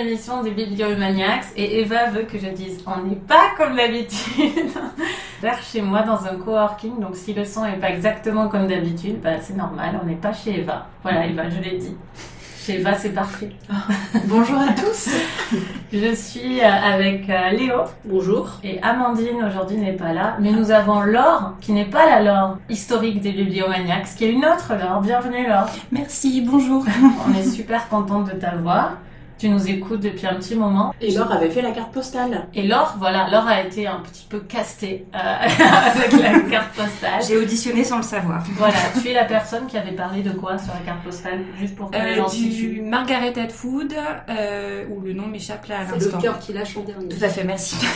cette 65e émission des Bibliomaniacs et Eva veut que je dise on n'est pas comme d'habitude vers chez moi dans un coworking. Donc si le son est pas exactement comme d'habitude bah, c'est normal on n'est pas chez Eva. Voilà Eva je l'ai dit. Chez Eva c'est parfait. Bonjour à tous. je suis euh, avec euh, Léo. Bonjour. et Amandine aujourd'hui n'est pas là. Mais nous avons Laure qui n'est pas la Laure historique des Bibliomaniacs qui est une autre Laure. Bienvenue Laure. Merci, bonjour. on est super contente de t'avoir tu nous écoutes depuis un petit moment Et Laure avait fait la carte postale. Et Laure, voilà, Laure a été un petit peu castée euh, avec la carte postale. J'ai auditionné sans le savoir. Voilà, tu es la personne qui avait parlé de quoi sur la carte postale, juste pour que les Euh, gens du. Margaret Atwood, euh, où le nom m'échappe là à C'est le cœur qui lâche en dernier. Tout à fait, merci.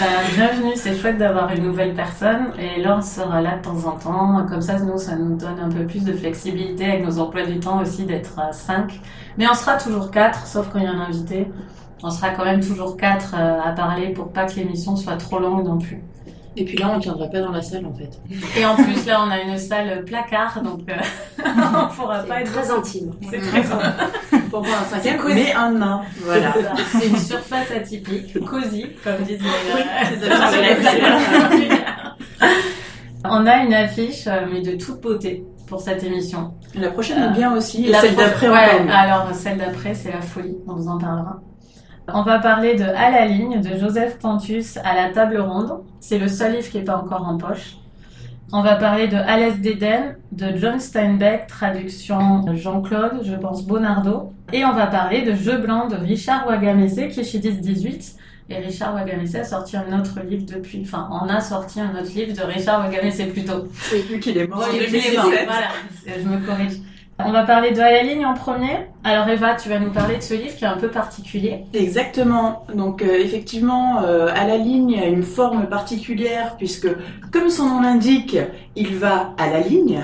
Bah, bienvenue, c'est chouette d'avoir une nouvelle personne et Laure sera là de temps en temps. Comme ça, nous, ça nous donne un peu plus de flexibilité avec nos emplois du temps aussi d'être à 5. Mais on sera toujours 4, sauf quand il y a un invité. On sera quand même toujours 4 à parler pour pas que l'émission soit trop longue non plus. Et puis là, on tiendra pas dans la salle en fait. Et en plus, là, on a une salle placard, donc euh, on pourra pas être. très intime. C'est très grand. Pour moi, un cinquième, C'est mais un nain. Voilà. C'est une surface atypique, cosy, comme disent les, Oui, euh, On a une affiche, euh, mais de toute beauté pour cette émission. La prochaine est bien aussi. Et La celle d'après ouais. Alors, celle d'après, c'est la folie. On vous en parlera. On va parler de À la ligne de Joseph Pontus à la table ronde. C'est le seul livre qui n'est pas encore en poche. On va parler de Alès d'Éden de John Steinbeck, traduction de Jean-Claude, je pense, Bonardo. Et on va parler de Jeu blanc de Richard Wagamese qui est chez 10-18. Et Richard Wagamese a sorti un autre livre depuis, enfin, on a sorti un autre livre de Richard Wagamese plutôt. Vu qu'il est mort en Ouais, 2017. Voilà, je me corrige. On va parler de À la ligne en premier. Alors Eva, tu vas nous parler de ce livre qui est un peu particulier. Exactement. Donc euh, effectivement, euh, à la ligne a une forme particulière puisque, comme son nom l'indique, il va à la ligne.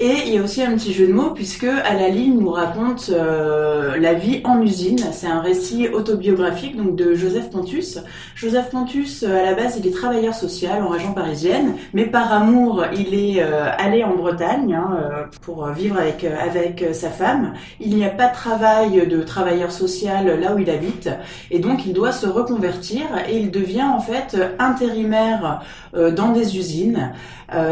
Et il y a aussi un petit jeu de mots puisque à la ligne nous raconte euh, la vie en usine. C'est un récit autobiographique donc de Joseph Pontus. Joseph Pontus, euh, à la base, il est travailleur social en région parisienne, mais par amour, il est euh, allé en Bretagne hein, pour vivre avec avec sa femme. Il n'y a pas de travail de travailleur social là où il habite. Et donc il doit se reconvertir et il devient en fait intérimaire dans des usines.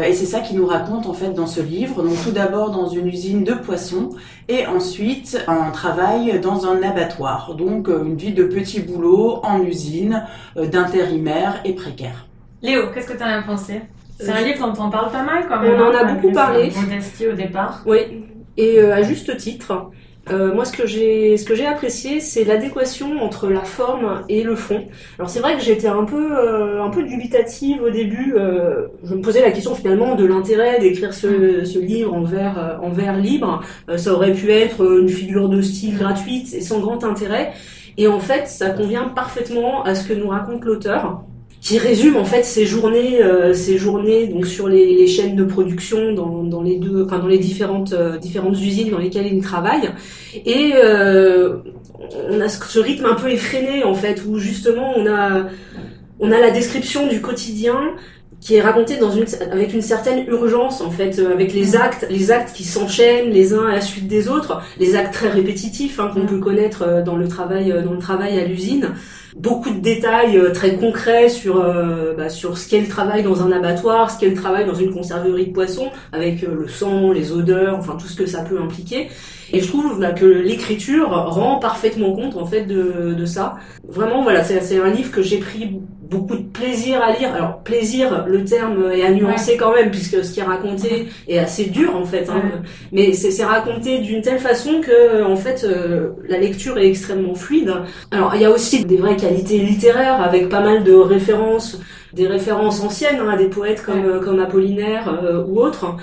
Et c'est ça qu'il nous raconte en fait dans ce livre. Tout d'abord dans une usine de poissons et ensuite un travail dans un abattoir. Donc euh, une vie de petit boulot en usine, euh, d'intérimaire et précaire. Léo, qu'est-ce que tu en as pensé? C'est un Euh, livre dont on parle pas mal quand on même. en hein, a beaucoup parlé. Modestie au départ. Oui, et euh, à juste titre. Euh, moi, ce que j'ai, ce que j'ai apprécié, c'est l'adéquation entre la forme et le fond. Alors, c'est vrai que j'étais un peu, euh, un peu dubitative au début. euh, je me posais la question finalement de l'intérêt d'écrire ce, ce livre en vers, euh, en vers libre. Euh, ça aurait pu être une figure de style gratuite et sans grand intérêt. Et en fait, ça convient parfaitement à ce que nous raconte l'auteur qui résume en fait ses journées, euh, ses journées donc sur les, les chaînes de production dans, dans les deux, enfin dans les différentes euh, différentes usines dans lesquelles il travaille. Et euh, on a ce rythme un peu effréné en fait où justement on a on a la description du quotidien qui est raconté dans une, avec une certaine urgence en fait, euh, avec les actes, les actes qui s'enchaînent les uns à la suite des autres, les actes très répétitifs hein, qu'on peut connaître euh, dans le travail, euh, dans le travail à l'usine. Beaucoup de détails euh, très concrets sur euh, bah, sur ce qu'est le travail dans un abattoir, ce qu'est le travail dans une conserverie de poissons, avec le sang, les odeurs, enfin tout ce que ça peut impliquer. Et je trouve bah, que l'écriture rend parfaitement compte en fait de, de ça. Vraiment, voilà, c'est c'est un livre que j'ai pris beaucoup de plaisir à lire. Alors plaisir, le terme est à nuancer quand même puisque ce qui est raconté est assez dur en fait. Hein. Ouais. Mais c'est raconté d'une telle façon que en fait euh, la lecture est extrêmement fluide. Alors il y a aussi des vraies qualités littéraires avec pas mal de références, des références anciennes hein, à des poètes comme euh, comme Apollinaire euh, ou autres.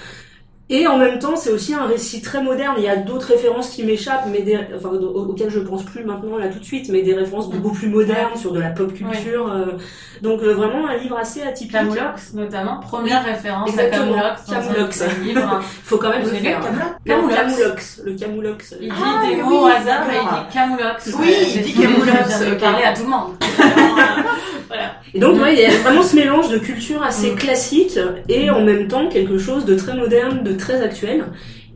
Et en même temps, c'est aussi un récit très moderne. Il y a d'autres références qui m'échappent, mais des, enfin, au- auxquelles je pense plus maintenant là tout de suite, mais des références beaucoup plus modernes sur de la pop culture. euh, donc euh, vraiment un livre assez atypique. Camoulox, notamment. Première référence exactement. à Camoulox Camoulox. livre. Faut quand même le faire. Camoulox. Camoulox. Le Camoulox. Il dit Ah, des oui, mots au oui, hasard et il dit Camoulox. Oui, il dit Camoulox, parlé à tout le monde. voilà. Et donc, ouais, il y a vraiment ce mélange de culture assez Mm. classique et en même temps quelque chose de très moderne, de très actuel.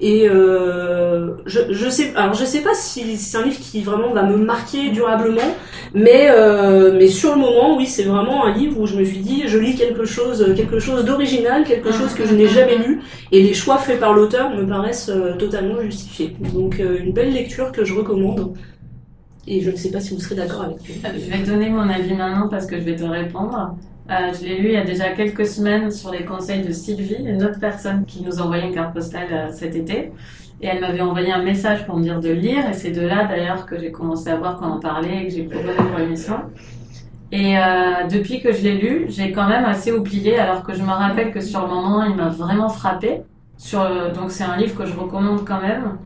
Et euh, je, je sais, alors je sais pas si c'est un livre qui vraiment va me marquer durablement, mais euh, mais sur le moment, oui, c'est vraiment un livre où je me suis dit, je lis quelque chose, quelque chose d'original, quelque chose que je n'ai jamais lu, et les choix faits par l'auteur me paraissent euh, totalement justifiés. Donc euh, une belle lecture que je recommande. Et je ne sais pas si vous serez d'accord avec moi. Je vais donner mon avis maintenant parce que je vais te répondre. Euh, je l'ai lu il y a déjà quelques semaines sur les conseils de Sylvie, une autre personne qui nous envoyait une carte postale euh, cet été. Et elle m'avait envoyé un message pour me dire de lire. Et c'est de là d'ailleurs que j'ai commencé à voir qu'on en parlait et que j'ai proposé pour l'émission. Et euh, depuis que je l'ai lu, j'ai quand même assez oublié, alors que je me rappelle que sur le moment, il m'a vraiment frappé. Le- Donc c'est un livre que je recommande quand même.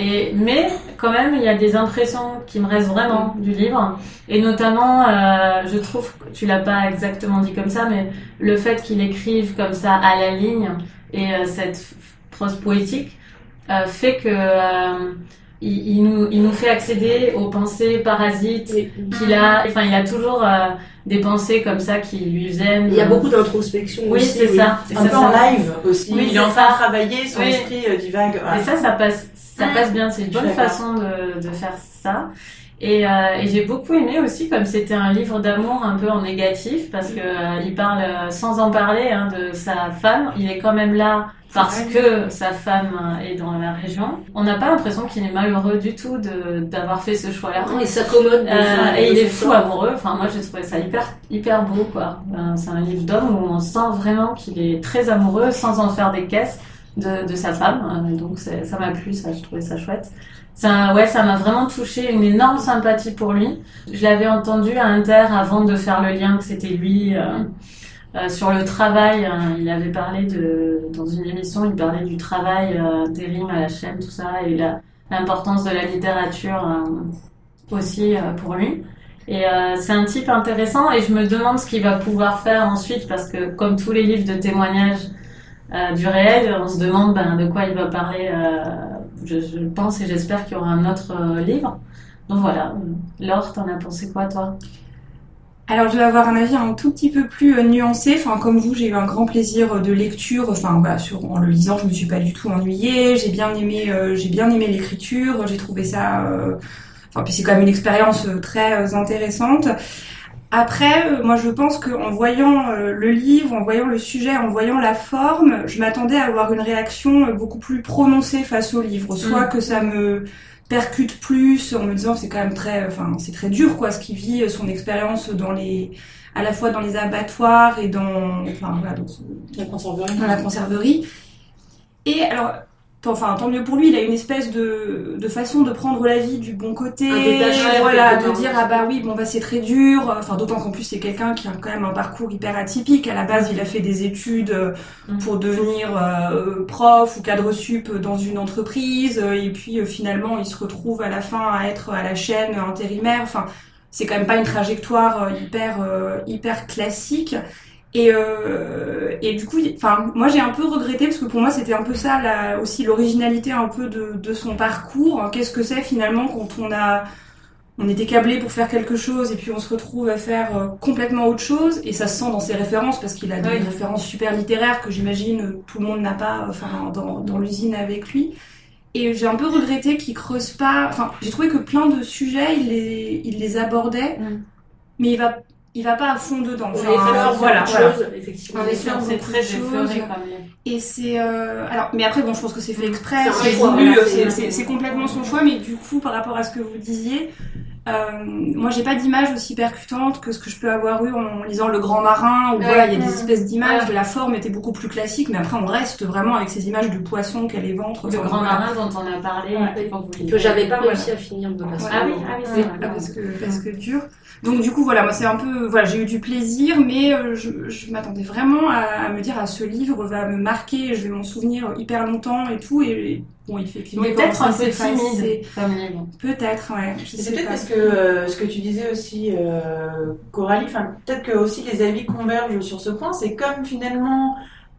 Et, mais quand même, il y a des impressions qui me restent vraiment du livre. Et notamment, euh, je trouve, que tu l'as pas exactement dit comme ça, mais le fait qu'il écrive comme ça à la ligne et euh, cette prose poétique euh, fait que euh, il, il nous, il nous fait accéder aux pensées parasites qu'il a. Enfin, il a toujours euh, des pensées comme ça qui lui viennent. Il y a beaucoup d'introspection Oui, aussi. c'est ça. Un peu en live aussi. Oui, il est en train de travailler, son Oui. esprit euh, divague. Et ça, ça passe, ça Mm. passe bien. C'est une bonne façon de, de faire ça. Et, euh, et j'ai beaucoup aimé aussi, comme c'était un livre d'amour un peu en négatif, parce que euh, il parle euh, sans en parler hein, de sa femme. Il est quand même là parce que sa femme est dans la région. On n'a pas l'impression qu'il est malheureux du tout de d'avoir fait ce choix-là. Il s'accommode. de Euh, et il est fou amoureux. Enfin, moi, j'ai trouvé ça hyper, hyper beau, quoi. Euh, c'est un livre d'homme où on sent vraiment qu'il est très amoureux sans en faire des caisses de, de sa femme. Euh, donc, ça m'a plu, ça, je trouvais ça chouette. Ça, ouais, ça m'a vraiment touché, une énorme sympathie pour lui. Je l'avais entendu à Inter avant de faire le lien que c'était lui. euh, euh, sur le travail, hein, il avait parlé de, dans une émission, il parlait du travail euh, des rimes à la chaîne, tout ça, et l'importance de la littérature euh, aussi euh, pour lui. Et euh, c'est un type intéressant et je me demande ce qu'il va pouvoir faire ensuite parce que comme tous les livres de témoignages euh, du réel, on se demande ben, de quoi il va parler. euh, je, je pense et j'espère qu'il y aura un autre euh, livre. Donc voilà. Laure, t'en as pensé quoi toi? Alors, je vais avoir un avis un tout petit peu plus euh, nuancé. Enfin, comme vous, j'ai eu un grand plaisir euh, de lecture. Enfin, voilà, sur, en le lisant, je me suis pas du tout ennuyée. J'ai bien aimé, euh, j'ai bien aimé l'écriture. J'ai trouvé ça. euh, Enfin, puis c'est quand même une expérience très intéressante. Après, moi, je pense qu'en voyant le livre, en voyant le sujet, en voyant la forme, je m'attendais à avoir une réaction beaucoup plus prononcée face au livre. Soit Mm. que ça me percute plus en me disant c'est quand même très enfin c'est très dur quoi ce qu'il vit son expérience dans les à la fois dans les abattoirs et dans enfin voilà dans, La conserverie. dans la conserverie et alors enfin tant mieux pour lui il a une espèce de, de façon de prendre la vie du bon côté voilà de dire ah bah oui bon bah c'est très dur. Enfin d'autant qu'en plus c'est quelqu'un qui a quand même un parcours hyper atypique. À la base il a fait des études euh, Mm. pour devenir euh, prof ou cadre sup dans une entreprise. Euh, et puis euh, finalement il se retrouve à la fin à être à la chaîne intérimaire. Enfin c'est quand même pas une trajectoire hyper euh, hyper classique et euh, et du coup enfin moi j'ai un peu regretté parce que pour moi c'était un peu ça la, aussi l'originalité un peu de, de son parcours qu'est-ce que c'est finalement quand on a on était câblé pour faire quelque chose et puis on se retrouve à faire euh, complètement autre chose et ça se sent dans ses références parce qu'il a des Oui. références super littéraires que j'imagine euh, tout le monde n'a pas enfin dans, dans l'usine avec lui et j'ai un peu regretté qu'il creuse pas enfin j'ai trouvé que plein de sujets il les il les abordait Mm. mais il va il va pas à fond dedans On Enfin, effleure voilà, effectivement. On effleure C'est très effleuré comme livre. Et c'est euh, alors, mais après bon, je pense que c'est fait exprès, C'est voulu, c'est- c'est c'est complètement son choix. Mais du coup, par rapport à ce que vous disiez, euh, moi j'ai pas d'image aussi percutante que ce que je peux avoir eu en lisant Le Grand Marin. Où Ouais. voilà, il y a des espèces d'images, Ouais. la forme était beaucoup plus classique, mais après on reste vraiment avec ces images de poissons qu'elle les ventre. Le grand marin dont on a parlé, Ouais. que vous Que lisiez. j'avais pas Voilà. réussi à finir de passer. Ah oui, ah oui, c'est ah, parce que parce que dur. Donc du coup voilà, moi c'est un peu voilà, j'ai eu du plaisir, mais euh, je, je m'attendais vraiment à, à me dire à ce livre va me marquer, je vais m'en souvenir hyper longtemps et tout. Et bon, effectivement, peut-être un peu timide. Peut-être, ouais. C'est peut-être parce que euh, ce que tu disais aussi, euh, Coralie, enfin peut-être que aussi les avis convergent sur ce point. C'est comme finalement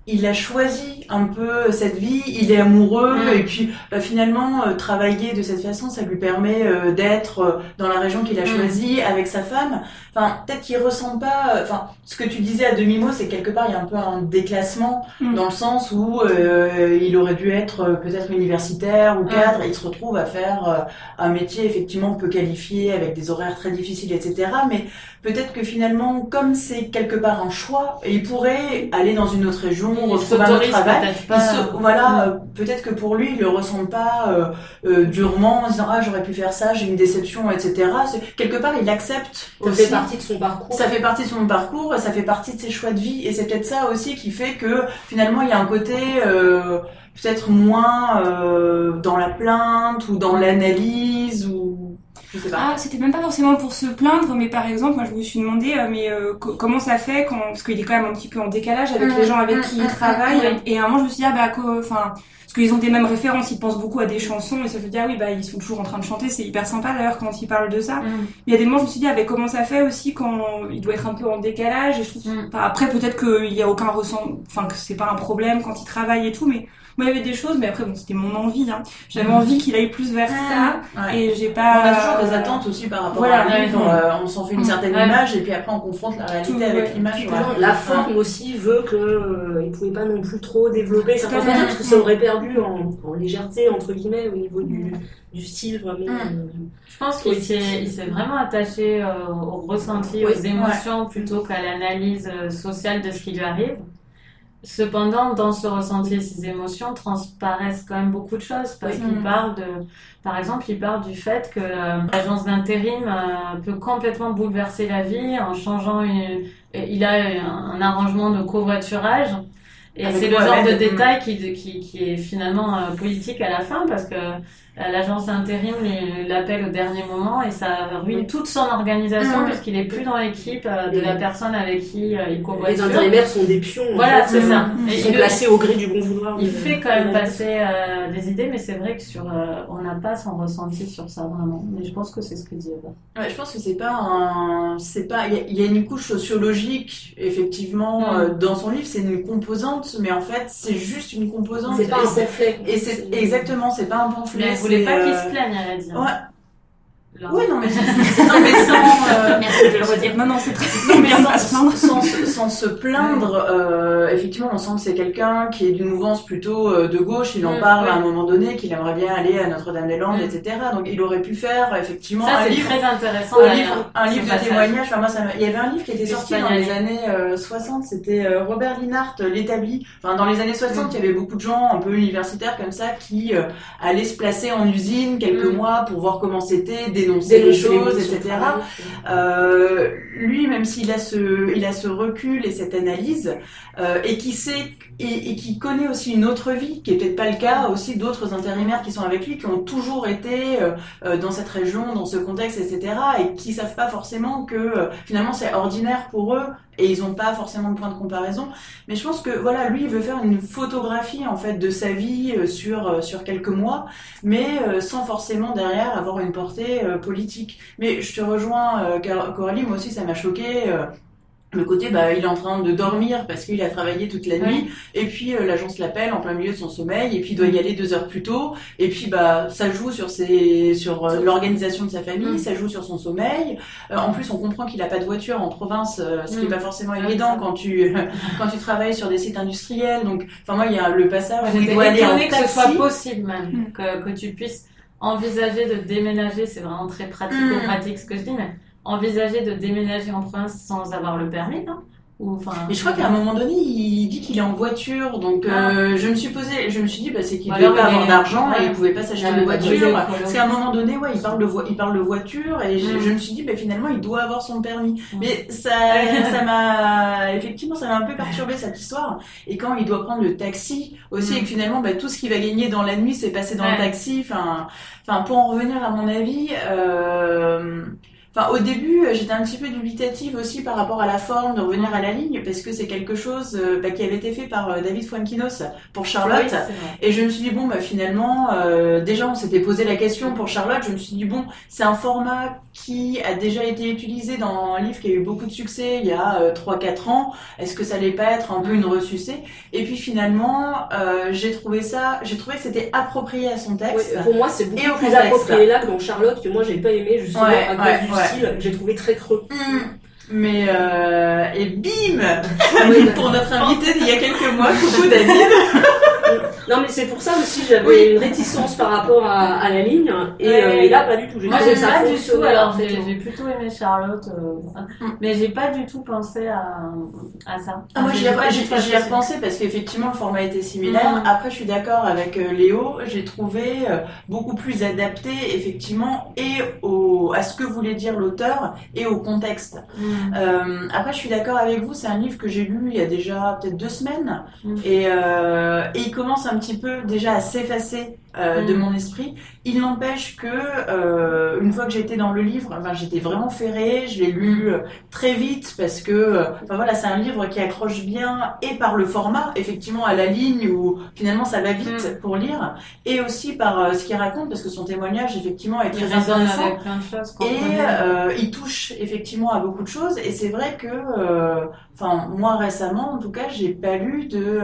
il a choisi un peu cette vie, il est amoureux Mm. et puis bah, finalement euh, travailler de cette façon, ça lui permet euh, d'être euh, dans la région qu'il a Mm. choisie avec sa femme. Enfin, peut-être qu'il ressent pas. euh, Enfin, ce que tu disais à demi mot, c'est que quelque part il y a un peu un déclassement Mm. dans le sens où euh, il aurait dû être euh, peut-être universitaire ou cadre, et il se retrouve à faire euh, un métier effectivement peu qualifié avec des horaires très difficiles, etc. Mais peut-être que finalement, comme c'est quelque part un choix, il pourrait aller dans une autre région, Il retrouver un autre travail. pas. se- voilà, euh, peut-être que pour lui, il le ressent pas euh, euh, durement, en disant ah j'aurais pu faire ça, j'ai une déception, etc. Quelque part, il accepte Ça aussi. fait partie de son parcours. Ça fait partie de son parcours, ça fait partie de ses choix de vie, et c'est peut-être ça aussi qui fait que finalement il y a un côté euh, peut-être moins euh, dans la plainte ou dans l'analyse ou je sais pas. Ah, c'était même pas forcément pour se plaindre, mais par exemple, moi je me suis demandé, euh, mais euh, co- comment ça fait quand, parce qu'il est quand même un petit peu en décalage avec Mm, les gens avec mm, qui mm, il travaille, mm, et à un moment je me suis dit, ah bah, enfin, parce qu'ils ont des mêmes références, ils pensent beaucoup à des chansons, et ça veut dire, ah oui, bah, ils sont toujours en train de chanter, c'est hyper sympa d'ailleurs quand ils parlent de ça. Mm. Il y a des moments, je me suis dit, ah, bah, comment ça fait aussi quand il doit être un peu en décalage, et je trouve, Mm. enfin, après peut-être qu'il y a aucun ressent, enfin, que c'est pas un problème quand il travaille et tout, mais moi il y avait des choses, mais après, bon, c'était mon envie, hein. J'avais Mm. envie qu'il aille plus vers ça, Ouais. et j'ai pas. On a toujours des attentes aussi par rapport voilà, à livre, ouais. euh, on s'en fait une Mm. certaine Ouais. image et puis après on confronte la réalité Tout, avec ouais. l'image. Ouais. La forme aussi veut que euh, il pouvait pas non plus trop développer certains parce que ça aurait perdu en, en légèreté entre guillemets au niveau du, du style vraiment. Mm. euh, Je pense qu'il s'est, il s'est vraiment attaché euh, au ressenti, Oui, aux émotions plutôt qu'à l'analyse sociale de ce qui lui arrive. Cependant, dans ce ressenti et ces émotions transparaissent quand même beaucoup de choses parce Oui. qu'il Mm. parle de, par exemple, il parle du fait que euh, l'agence d'intérim euh, peut complètement bouleverser la vie en changeant une, il a un, arrangement de covoiturage. Et c'est le genre de détail qui, qui, qui est finalement euh, politique à la fin parce que l'agence d'intérim l'appelle au dernier moment et ça ruine toute son organisation Mhm. puisqu'il est plus dans l'équipe euh, de la personne avec qui euh, il Les covoiture. intérimaires sont des pions. en Voilà, fait. c'est ça. Et Ils sont il, placés au gré du bon vouloir. il de- fait quand même passer euh, des idées, mais c'est vrai que sur, euh, on n'a pas son ressenti sur ça vraiment. Mais je pense que c'est ce que dit Eva. Ouais, je pense que c'est pas un, c'est pas, il y, a- il y a une couche sociologique effectivement Mm. euh, dans son livre, c'est une composante, mais en fait c'est juste une composante. C'est pas un pamphlet. Et c'est exactement, c'est pas un pamphlet. Mais voulait c'est, pas qu'il euh, se plaigne, elle a dit. hein. Ouais. Oui, non mais, c'est- non, mais sans, euh, Merci de le redire. Non, non, c'est très non, mais sans, sans, se- sans se plaindre, euh, effectivement, on sent que c'est quelqu'un qui est d'une mouvance plutôt euh, de gauche. Il en Mm, parle à un moment donné qu'il aimerait bien aller à Notre-Dame-des-Landes, Mm. etc. Donc il aurait pu faire effectivement Ça, un livre très intéressant. un livre, un ce livre de passage. témoignages. Enfin, moi, ça m'a- il y avait un livre qui était sorti dans les années euh, 60. C'était euh, Robert Linhart, euh, l'établi. Enfin, dans les années 60, Mm. il y avait beaucoup de gens un peu universitaires comme ça qui euh, allaient se placer en usine quelques mois pour voir comment c'était, Dénoncer les choses, etc. Euh, lui, même s'il a ce, il a ce recul et cette analyse, euh, et qui sait et, et qui connaît aussi une autre vie, qui est peut-être pas le cas aussi d'autres intérimaires qui sont avec lui, qui ont toujours été euh, euh, dans cette région, dans ce contexte, etc., et qui savent pas forcément que euh, finalement c'est ordinaire pour eux et ils ont pas forcément de point de comparaison. Mais je pense que voilà, lui, il veut faire une photographie en fait de sa vie euh, sur euh, sur quelques mois, mais sans forcément derrière avoir une portée politique. Mais je te rejoins, Coralie, moi aussi ça m'a choqué. Le côté, bah, il est en train de dormir parce qu'il a travaillé toute la nuit, et puis euh, l'agence l'appelle en plein milieu de son sommeil, et puis il doit y aller deux heures plus tôt, et puis bah, ça joue sur ses, sur euh, l'organisation de sa famille, Mm. ça joue sur son sommeil. Euh, en plus, on comprend qu'il a pas de voiture en province, ce qui est Mm. pas forcément évident quand tu quand tu travailles sur des sites industriels. Donc, enfin moi, il y a le passage où il doit aller en que ce soit possible même, Mm. que, que tu puisses envisager de déménager, c'est vraiment très pratico-pratique ce que je dis, mais envisager de déménager en province sans avoir le permis, non Ou, enfin, Et je crois qu'à un moment donné, il dit qu'il est en voiture, donc euh, je me suis posé, je me suis dit, bah, c'est qu'il Ou devait alors, pas il avoir d'argent et ouais. il pouvait pas s'acheter pas de voiture. Parce qu'à un moment donné, ouais, il parle de vo- il parle de voiture et je, Mm. je me suis dit, bah, finalement, il doit avoir son permis. Mm. Mais ça, ça m'a, effectivement, ça m'a un peu perturbé cette histoire. Et quand il doit prendre le taxi aussi, Mm. et que finalement, bah, tout ce qu'il va gagner dans la nuit, c'est passer dans Ouais. le taxi. Enfin, enfin, pour en revenir à mon avis, euh, Enfin, au début, j'étais un petit peu dubitative aussi par rapport à la forme de revenir à la ligne, parce que c'est quelque chose euh, bah, qui avait été fait par euh, David Fuenquinos pour Charlotte. Oui. Et je me suis dit, bon, bah, finalement, euh, déjà, on s'était posé la question pour Charlotte. Je me suis dit, bon, c'est un format qui a déjà été utilisé dans un livre qui a eu beaucoup de succès il y a euh, 3-4 ans. Est-ce que ça allait pas être un peu une ressucée? Et puis finalement, j'ai trouvé ça, j'ai trouvé que c'était approprié à son texte. pour moi, c'est beaucoup Et au plus contexte. approprié là que dans Charlotte, que moi j'ai pas aimé justement Ouais, à cause ouais, du ouais. Que j'ai trouvé très creux. Hmm. Mais euh, et bim Oui, pour notre invité d'il y a quelques mois, coucou David. Non, mais c'est pour ça aussi j'avais une réticence par rapport à, à la ligne, et, Ouais. euh, et là pas du tout. J'ai Moi, pas du tout. Alors, j'ai parfaitement. j'ai plutôt aimé Charlotte, euh, Mm. mais j'ai pas du tout pensé à, à ça. Ah, moi J'ai j'y ai, ai apprécié. repensé parce qu'effectivement le format était similaire. Mm. Après je suis d'accord avec euh, Léo, j'ai trouvé euh, beaucoup plus adapté effectivement et au, à ce que voulait dire l'auteur et au contexte. Mm. Euh, après je suis d'accord avec vous, c'est un livre que j'ai lu il y a déjà peut-être deux semaines et, euh, et commence un petit peu déjà à s'effacer euh, Mm. de mon esprit. Il n'empêche que euh, une fois que j'étais dans le livre, enfin, j'étais vraiment ferrée, je l'ai lu euh, très vite parce que enfin voilà, c'est un livre qui accroche bien et par le format, effectivement à la ligne où finalement ça va vite pour lire, et aussi par ce qu'il raconte parce que son témoignage effectivement est Il très résonne intéressant. avec plein de choses. Et il touche effectivement à beaucoup de choses et c'est vrai que, enfin moi récemment en tout cas, j'ai pas lu de,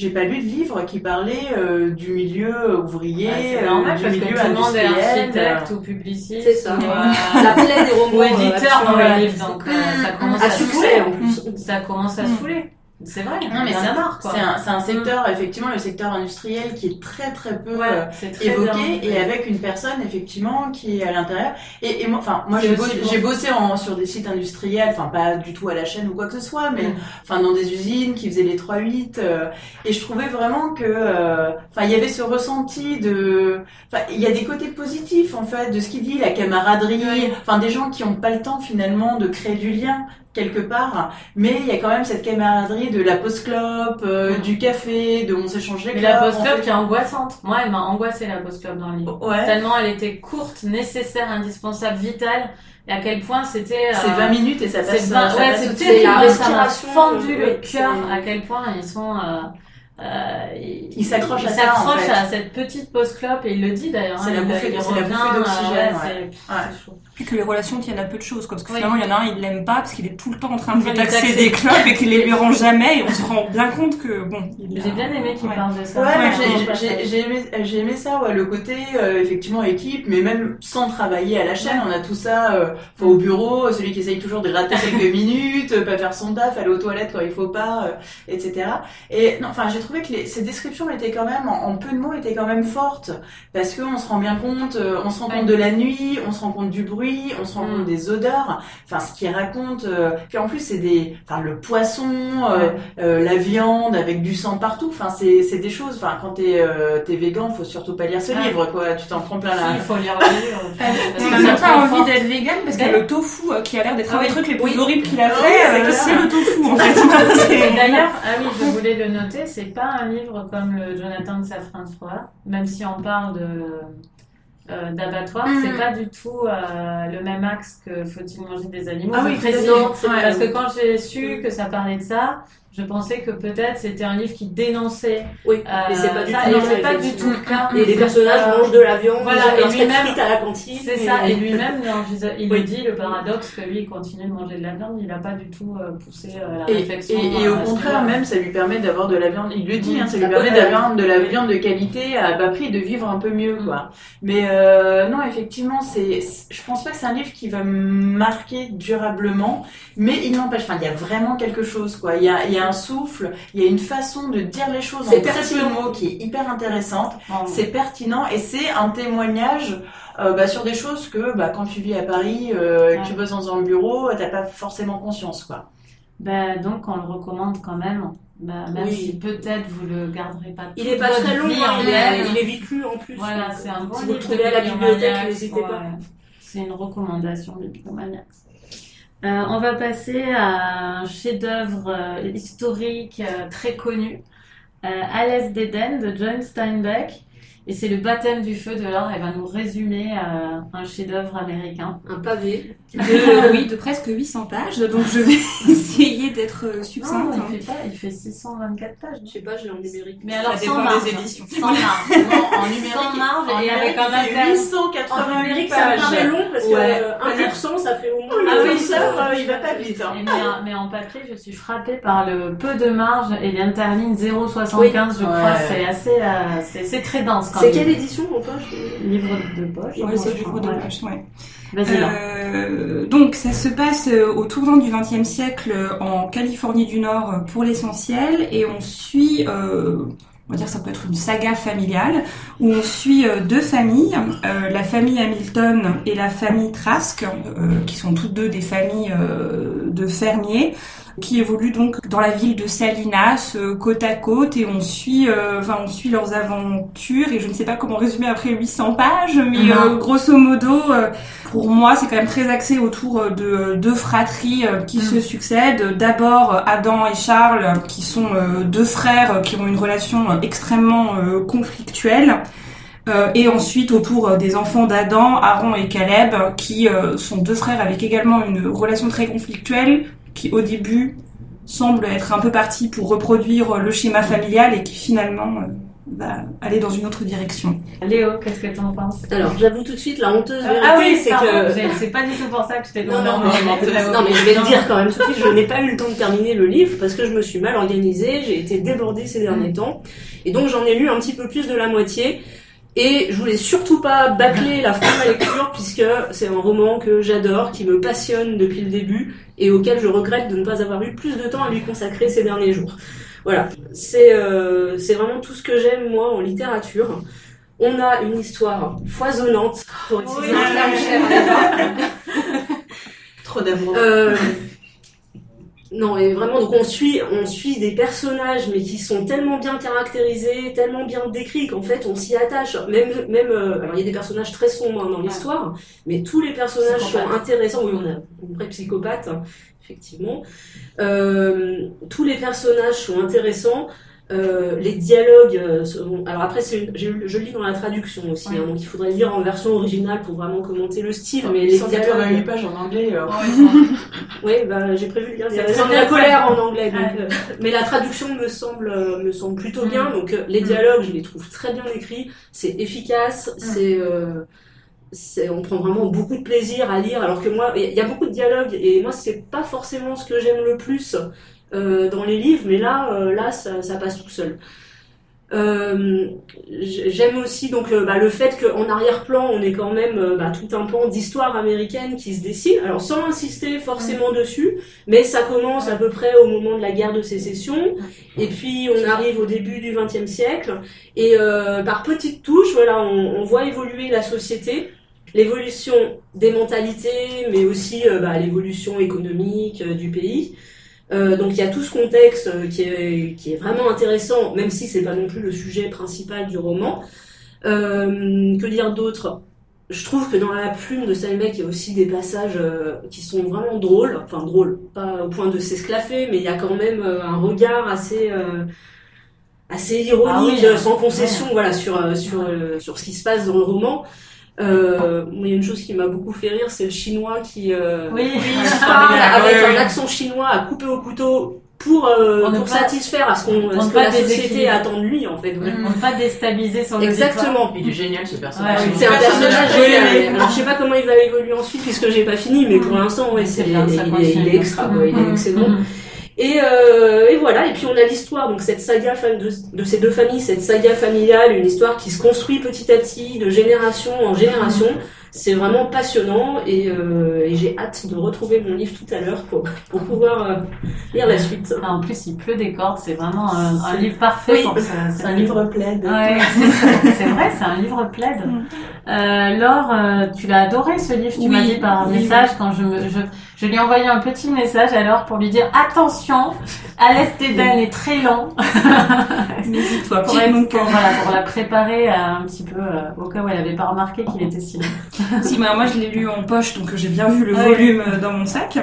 j'ai pas lu de livre qui parlait euh, du milieu ouvrier, c'est euh, normal parce que milieu tout le monde est architecte ou publiciste. C'est ça. ou, euh, La plaie des romans. ou euh, éditeur dans le livre, donc euh, ça mm, commence À à saouler. en plus. Ça commence à Mm. saouler. C'est vrai. Non, mais c'est un, c'est un secteur effectivement le secteur industriel qui est très très peu Ouais, euh, très évoqué bien. et avec une personne effectivement qui est à l'intérieur et, et moi enfin moi j'ai bossé, bossé en, sur des sites industriels enfin pas du tout à la chaîne ou quoi que ce soit mais Mm. enfin dans des usines qui faisaient les 3-8 euh, et je trouvais vraiment que euh, enfin il y avait ce ressenti de enfin il y a des côtés positifs en fait de ce qu'il dit la camaraderie enfin des gens qui ont pas le temps finalement de créer du lien quelque part mais il y a quand même cette camaraderie de la pause clope euh, du café de on s'échange les Mais la clopes, post on club fait- qui est angoissante. Moi, elle m'a angoissé la post club dans le livre. ouais Tellement elle était courte, nécessaire, indispensable, vitale, et à quel point c'était. c'est euh, 20 minutes et ça passe C'est 20, ça ouais, c'est au-dessus. c'est la terrible. Ça m'a respiration, fendu euh, le cœur c'est- à quel point ils sont. Euh, euh, à ça, en s'accrochent fait. à cette petite post clope et il le dit d'ailleurs. C'est hein, la bouffée- c'est d'oxygène, euh, ouais. c'est- Ouais. Puis que les relations tiennent à peu de choses, quoi. Parce que Oui. finalement, il y en a un, il l'aime pas parce qu'il est tout le temps en train de lui taxer des clopes et qu'il les lui rend jamais et on se rend bien compte que, bon, il J'ai bien aimé qu'il Ouais. parle de ça. Ouais, j'ai- aimé, j'ai aimé ça, ouais, le côté euh, effectivement équipe, mais même sans travailler à la chaîne, on a tout ça euh, enfin, au bureau, celui qui essaye toujours de gratter quelques minutes, euh, pas faire son taf, aller aux toilettes quand il faut pas, euh, etc. Et non, enfin, j'ai trouvé que les, ces descriptions étaient quand même, en, en peu de mots, étaient quand même fortes, parce que on se rend bien compte, euh, on se rend Ouais. compte de la nuit, on se rend compte du bruit, on se rend Mm. compte des odeurs, enfin, ce qui raconte, euh, puis en plus c'est des, enfin, le poisson, euh, Ouais. euh, la viande avec du sang partout. Enfin, c'est c'est des choses. Enfin, quand t'es euh, t'es végan, faut surtout pas lire ce livre, quoi. Tu t'en prends plein Si, la. il faut lire le livre. parce On que n'a pas envie d'être vegan parce qu'il y a le tofu euh, qui a l'air d'être un Ah des trucs les plus Oui. horribles qu'il a Oui, fait. c'est euh, le tofu en fait. D'ailleurs, ah oui, je voulais le noter, c'est pas un livre comme le Jonathan de Safran Foer, même si on parle de euh, d'abattoir, Mhm. c'est pas du tout euh, le même axe que faut-il manger des animaux. Ah oui, c'est ouais. Parce que quand j'ai su que ça parlait de ça, je pensais que peut-être c'était un livre qui dénonçait. Oui, euh, mais c'est pas du ça, tout et le c'est cas, pas du effectivement. tout le cas. Et les personnages Euh, mangent de la viande, voilà, et lui-même- frites à la cantine. C'est ça, et- et lui-même, il Oui. dit, le paradoxe, que lui, il continue de manger de la viande, il n'a pas du tout euh, poussé euh, la Et, réflexion. et, et au contraire, même, ça lui permet d'avoir de la viande. Il le dit, hein, ça lui La permet d'avoir de la viande de qualité à bas prix et de vivre un peu mieux, Mm. quoi. Mais euh, non, effectivement, c'est. Je pense pas que c'est un livre qui va marquer durablement, mais il n'empêche. Enfin, il y a vraiment quelque chose, quoi. Il y a, il y a un souffle, il y a une façon de dire les choses en C'est très peu de pertinent. mots qui est hyper intéressante. Bon. C'est pertinent et c'est un témoignage euh, bah, sur des choses que bah, quand tu vis à Paris, euh, que tu bosses dans un bureau, t'as pas forcément conscience, quoi. Ben, donc, on le recommande quand même. Ben, même Oui. si peut-être vous le garderez pas Il est pas très long, vie hein, il, est, il lu en plus. Voilà, c'est un bon Si vous le trouvez à la bibliothèque, n'hésitez pas. ouais. C'est une recommandation de Bibliomaniacs. Euh, on va passer à un chef-d'œuvre euh, historique euh, très connu, l'Est d'Éden de John Steinbeck, Et c'est le baptême du feu de Laure. Elle va nous résumer un chef-d'œuvre américain. Un pavé. De, oui, de presque 800 pages. Donc je vais essayer d'être euh, succincte. Non, il fait pas, il fait 624 pages. Je sais pas, j'ai en numérique. Mais alors Ça sans dépend marge. des éditions. Sans marge. en numérique, Sans marge, et avec un appel. 888 En numérique, ça pages. paraît long parce que Ouais. euh, 1% ça fait au moins. Le Ah oui, curseur, ça- euh, il va pas vite. hein. Mais, en- mais en papier, je suis frappée par le peu de marge et l'interligne 0,75, je crois. Ouais. C'est assez, euh, c'est c'est très dense quand C'est même. quelle édition en poche Livre de poche. Ouais, c'est du crois, gros ouais. Euh, donc ça se passe euh, au tournant du XXe siècle euh, en Californie du Nord pour l'essentiel et on suit, euh, on va dire ça peut être une saga familiale où on suit deux familles, la famille Hamilton et la famille Trask, qui sont toutes deux des familles de fermiers qui évoluent donc dans la ville de Salinas, euh, côte à côte, et on suit, euh, enfin, on suit leurs aventures. Et je ne sais pas comment résumer après 800 pages, mais Mhm. euh, grosso modo, euh, pour moi, c'est quand même très axé autour de deux fratries qui Mhm. se succèdent. D'abord, Adam et Charles, qui sont deux frères qui ont une relation extrêmement euh, conflictuelle. Euh, et ensuite autour des enfants d'Adam, Aaron et Caleb, qui euh, sont deux frères avec également une relation très conflictuelle, qui au début semble être un peu parti pour reproduire euh, le schéma familial et qui finalement euh, va aller dans une autre direction. Léo, qu'est-ce que t'en penses? Alors, j'avoue tout de suite, la honteuse vérité, Ah oui, c'est que. c'est pas du tout pour ça que je t'ai Non, demandé. non, en mais, menteuse. non, mais je vais Non. le dire quand même tout de suite, je n'ai pas eu le temps de terminer le livre parce que je me suis mal organisée, j'ai été débordée ces derniers temps. Et donc j'en ai lu un petit peu plus de la moitié. Et je voulais surtout pas bâcler la fin de la lecture puisque c'est un roman que j'adore, qui me passionne depuis le début et auquel je regrette de ne pas avoir eu plus de temps à lui consacrer ces derniers jours. Voilà, c'est euh, c'est vraiment tout ce que j'aime moi en littérature. On a une histoire foisonnante, pour. Trop d'amour. Euh, non, et vraiment, donc on suit, on suit des personnages, mais qui sont tellement bien caractérisés, tellement bien décrits qu'en fait on s'y attache. Même, même, euh, alors il y a des personnages très sombres hein, dans l'histoire, mais tous les personnages sont intéressants. Oui, on a une vraie psychopathe, hein, effectivement. Euh, tous les personnages sont intéressants. Euh, les dialogues, euh, sont- alors après c'est une- j'ai- je le lis dans la traduction aussi, Ouais. hein, donc il faudrait lire en version originale pour vraiment commenter le style. Mais les 188 dialogues, pages en anglais. euh, oui, bah, j'ai prévu de lire C'est les raisons de la colère en anglais. donc, Ouais. euh, mais la traduction me semble, me semble plutôt Mm. bien. Donc euh, les Mm. dialogues, je les trouve très bien écrits. C'est efficace. Mm. C'est, euh, c'est, on prend vraiment beaucoup de plaisir à lire. Alors que moi, il y a beaucoup de dialogues et moi, c'est pas forcément ce que j'aime le plus dans les livres. Mais là, euh, là, ça, passe tout seul. Euh, J'aime aussi donc le, bah, le fait qu'en arrière-plan on ait quand même euh, bah, tout un pan d'histoire américaine qui se dessine. Alors sans insister forcément dessus, mais ça commence à peu près au moment de la guerre de sécession, et puis on arrive au début du XXe siècle, et euh, par petites touches, voilà, on, voit évoluer la société, l'évolution des mentalités, mais aussi euh, bah, l'évolution économique euh, du pays. Euh, donc il y a tout ce contexte euh, qui est, qui est vraiment intéressant, même si c'est pas non plus le sujet principal du roman. Euh, que dire d'autre? Je trouve que dans la plume de Steinbeck, il y a aussi des passages qui sont vraiment drôles, enfin drôles, pas au point de s'esclaffer, mais il y a quand même un regard assez assez ironique, Ah oui, sans concession, voilà, sur sur sur ce qui se passe dans le roman. Euh, il y a une chose qui m'a beaucoup fait rire, c'est le chinois qui euh, Oui, parle Ah, avec un accent chinois à couper au couteau pour, euh, Pour ne pour pas- satisfaire à ce, qu'on, pour à ce que pas la société attend de lui, en fait. On ne pas déstabiliser son. Exactement. Il est génial ce personnage. Ouais. C'est un personnage génial. Alors, je sais pas comment il va évoluer ensuite puisque j'ai pas fini, mais pour l'instant, ouais, c'est, il, est- il est extra, quoi, il est Mhm. excellent. Et, euh, et voilà, et puis on a l'histoire, donc cette saga de, de ces deux familles, cette saga familiale, une histoire qui se construit petit à petit, de génération en génération. C'est vraiment passionnant et, euh, et j'ai hâte de retrouver mon livre tout à l'heure pour, pour pouvoir euh, lire la suite. Ah, En plus, il pleut des cordes, c'est vraiment un, un livre parfait Oui. pour ça. C'est un livre plaid. Ouais, c'est vrai, c'est un livre plaid. Mm. Euh, Laure, euh, tu l'as adoré ce livre, tu Oui, m'as dit par oui, message quand je me, je, Je lui ai envoyé un petit message alors pour lui dire attention, Alès Deden est très long. N'hésite pas, pour, être, pour, voilà, pour la préparer un petit peu euh, au cas où elle avait pas remarqué qu'il était si long. si, mais moi je l'ai lu en poche donc j'ai bien vu le volume euh, dans mon sac.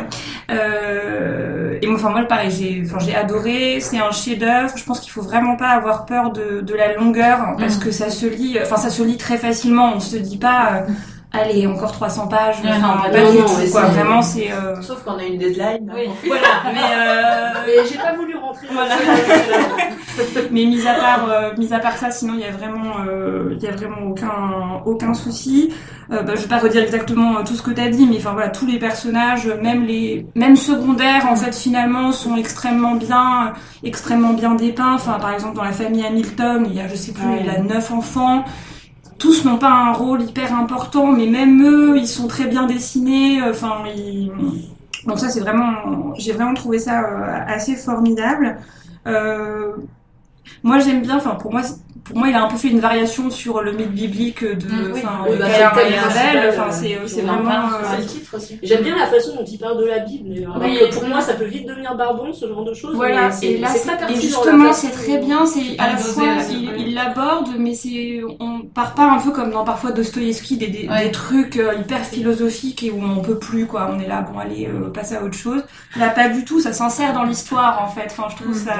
Euh, et moi, enfin moi pareil, j'ai, enfin j'ai adoré. C'est un chef-d'œuvre. Je pense qu'il faut vraiment pas avoir peur de, de la longueur parce mm. que ça se lit, enfin ça se lit très facilement. On se dit pas. Euh, allez, encore 300 pages. enfin, pas du tout, quoi. Vraiment, c'est. Euh... Sauf qu'on a une deadline. Oui, voilà. Mais, euh... mais j'ai pas voulu rentrer. Voilà. mais mis à part, euh, mis à part ça, sinon il y a vraiment, euh, il y a vraiment aucun, aucun souci. Euh, bah, je vais pas redire exactement tout ce que t'as dit, mais enfin voilà, tous les personnages, même les, même secondaires, en fait, finalement, sont extrêmement bien, extrêmement bien dépeints. Enfin, par exemple, dans la famille Hamilton, il y a, je sais plus, il a neuf enfants tous n'ont pas un rôle hyper important, mais même eux, ils sont très bien dessinés. Enfin, ils... donc ça, c'est vraiment, j'ai vraiment trouvé ça euh, assez formidable. Euh, moi, j'aime bien. Enfin, pour moi, pour moi, il a un peu fait une variation sur le mythe biblique de mm, enfin oui, bah, Enfin, c'est c'est vraiment euh, le titre aussi. J'aime bien la façon dont il parle de la Bible. oui, pour moi, ça peut vite devenir barbon, ce genre de choses. Voilà, et là, et justement, c'est très bien. C'est à la fois il l'aborde, mais c'est on part pas un peu comme dans parfois Dostoïevski des, des, des trucs euh, hyper philosophiques et où on peut plus quoi. On est là, bon, allez, euh, passer à autre chose. Là, pas du tout. Ça s'insère dans l'histoire en fait. Enfin, je trouve mm, ça.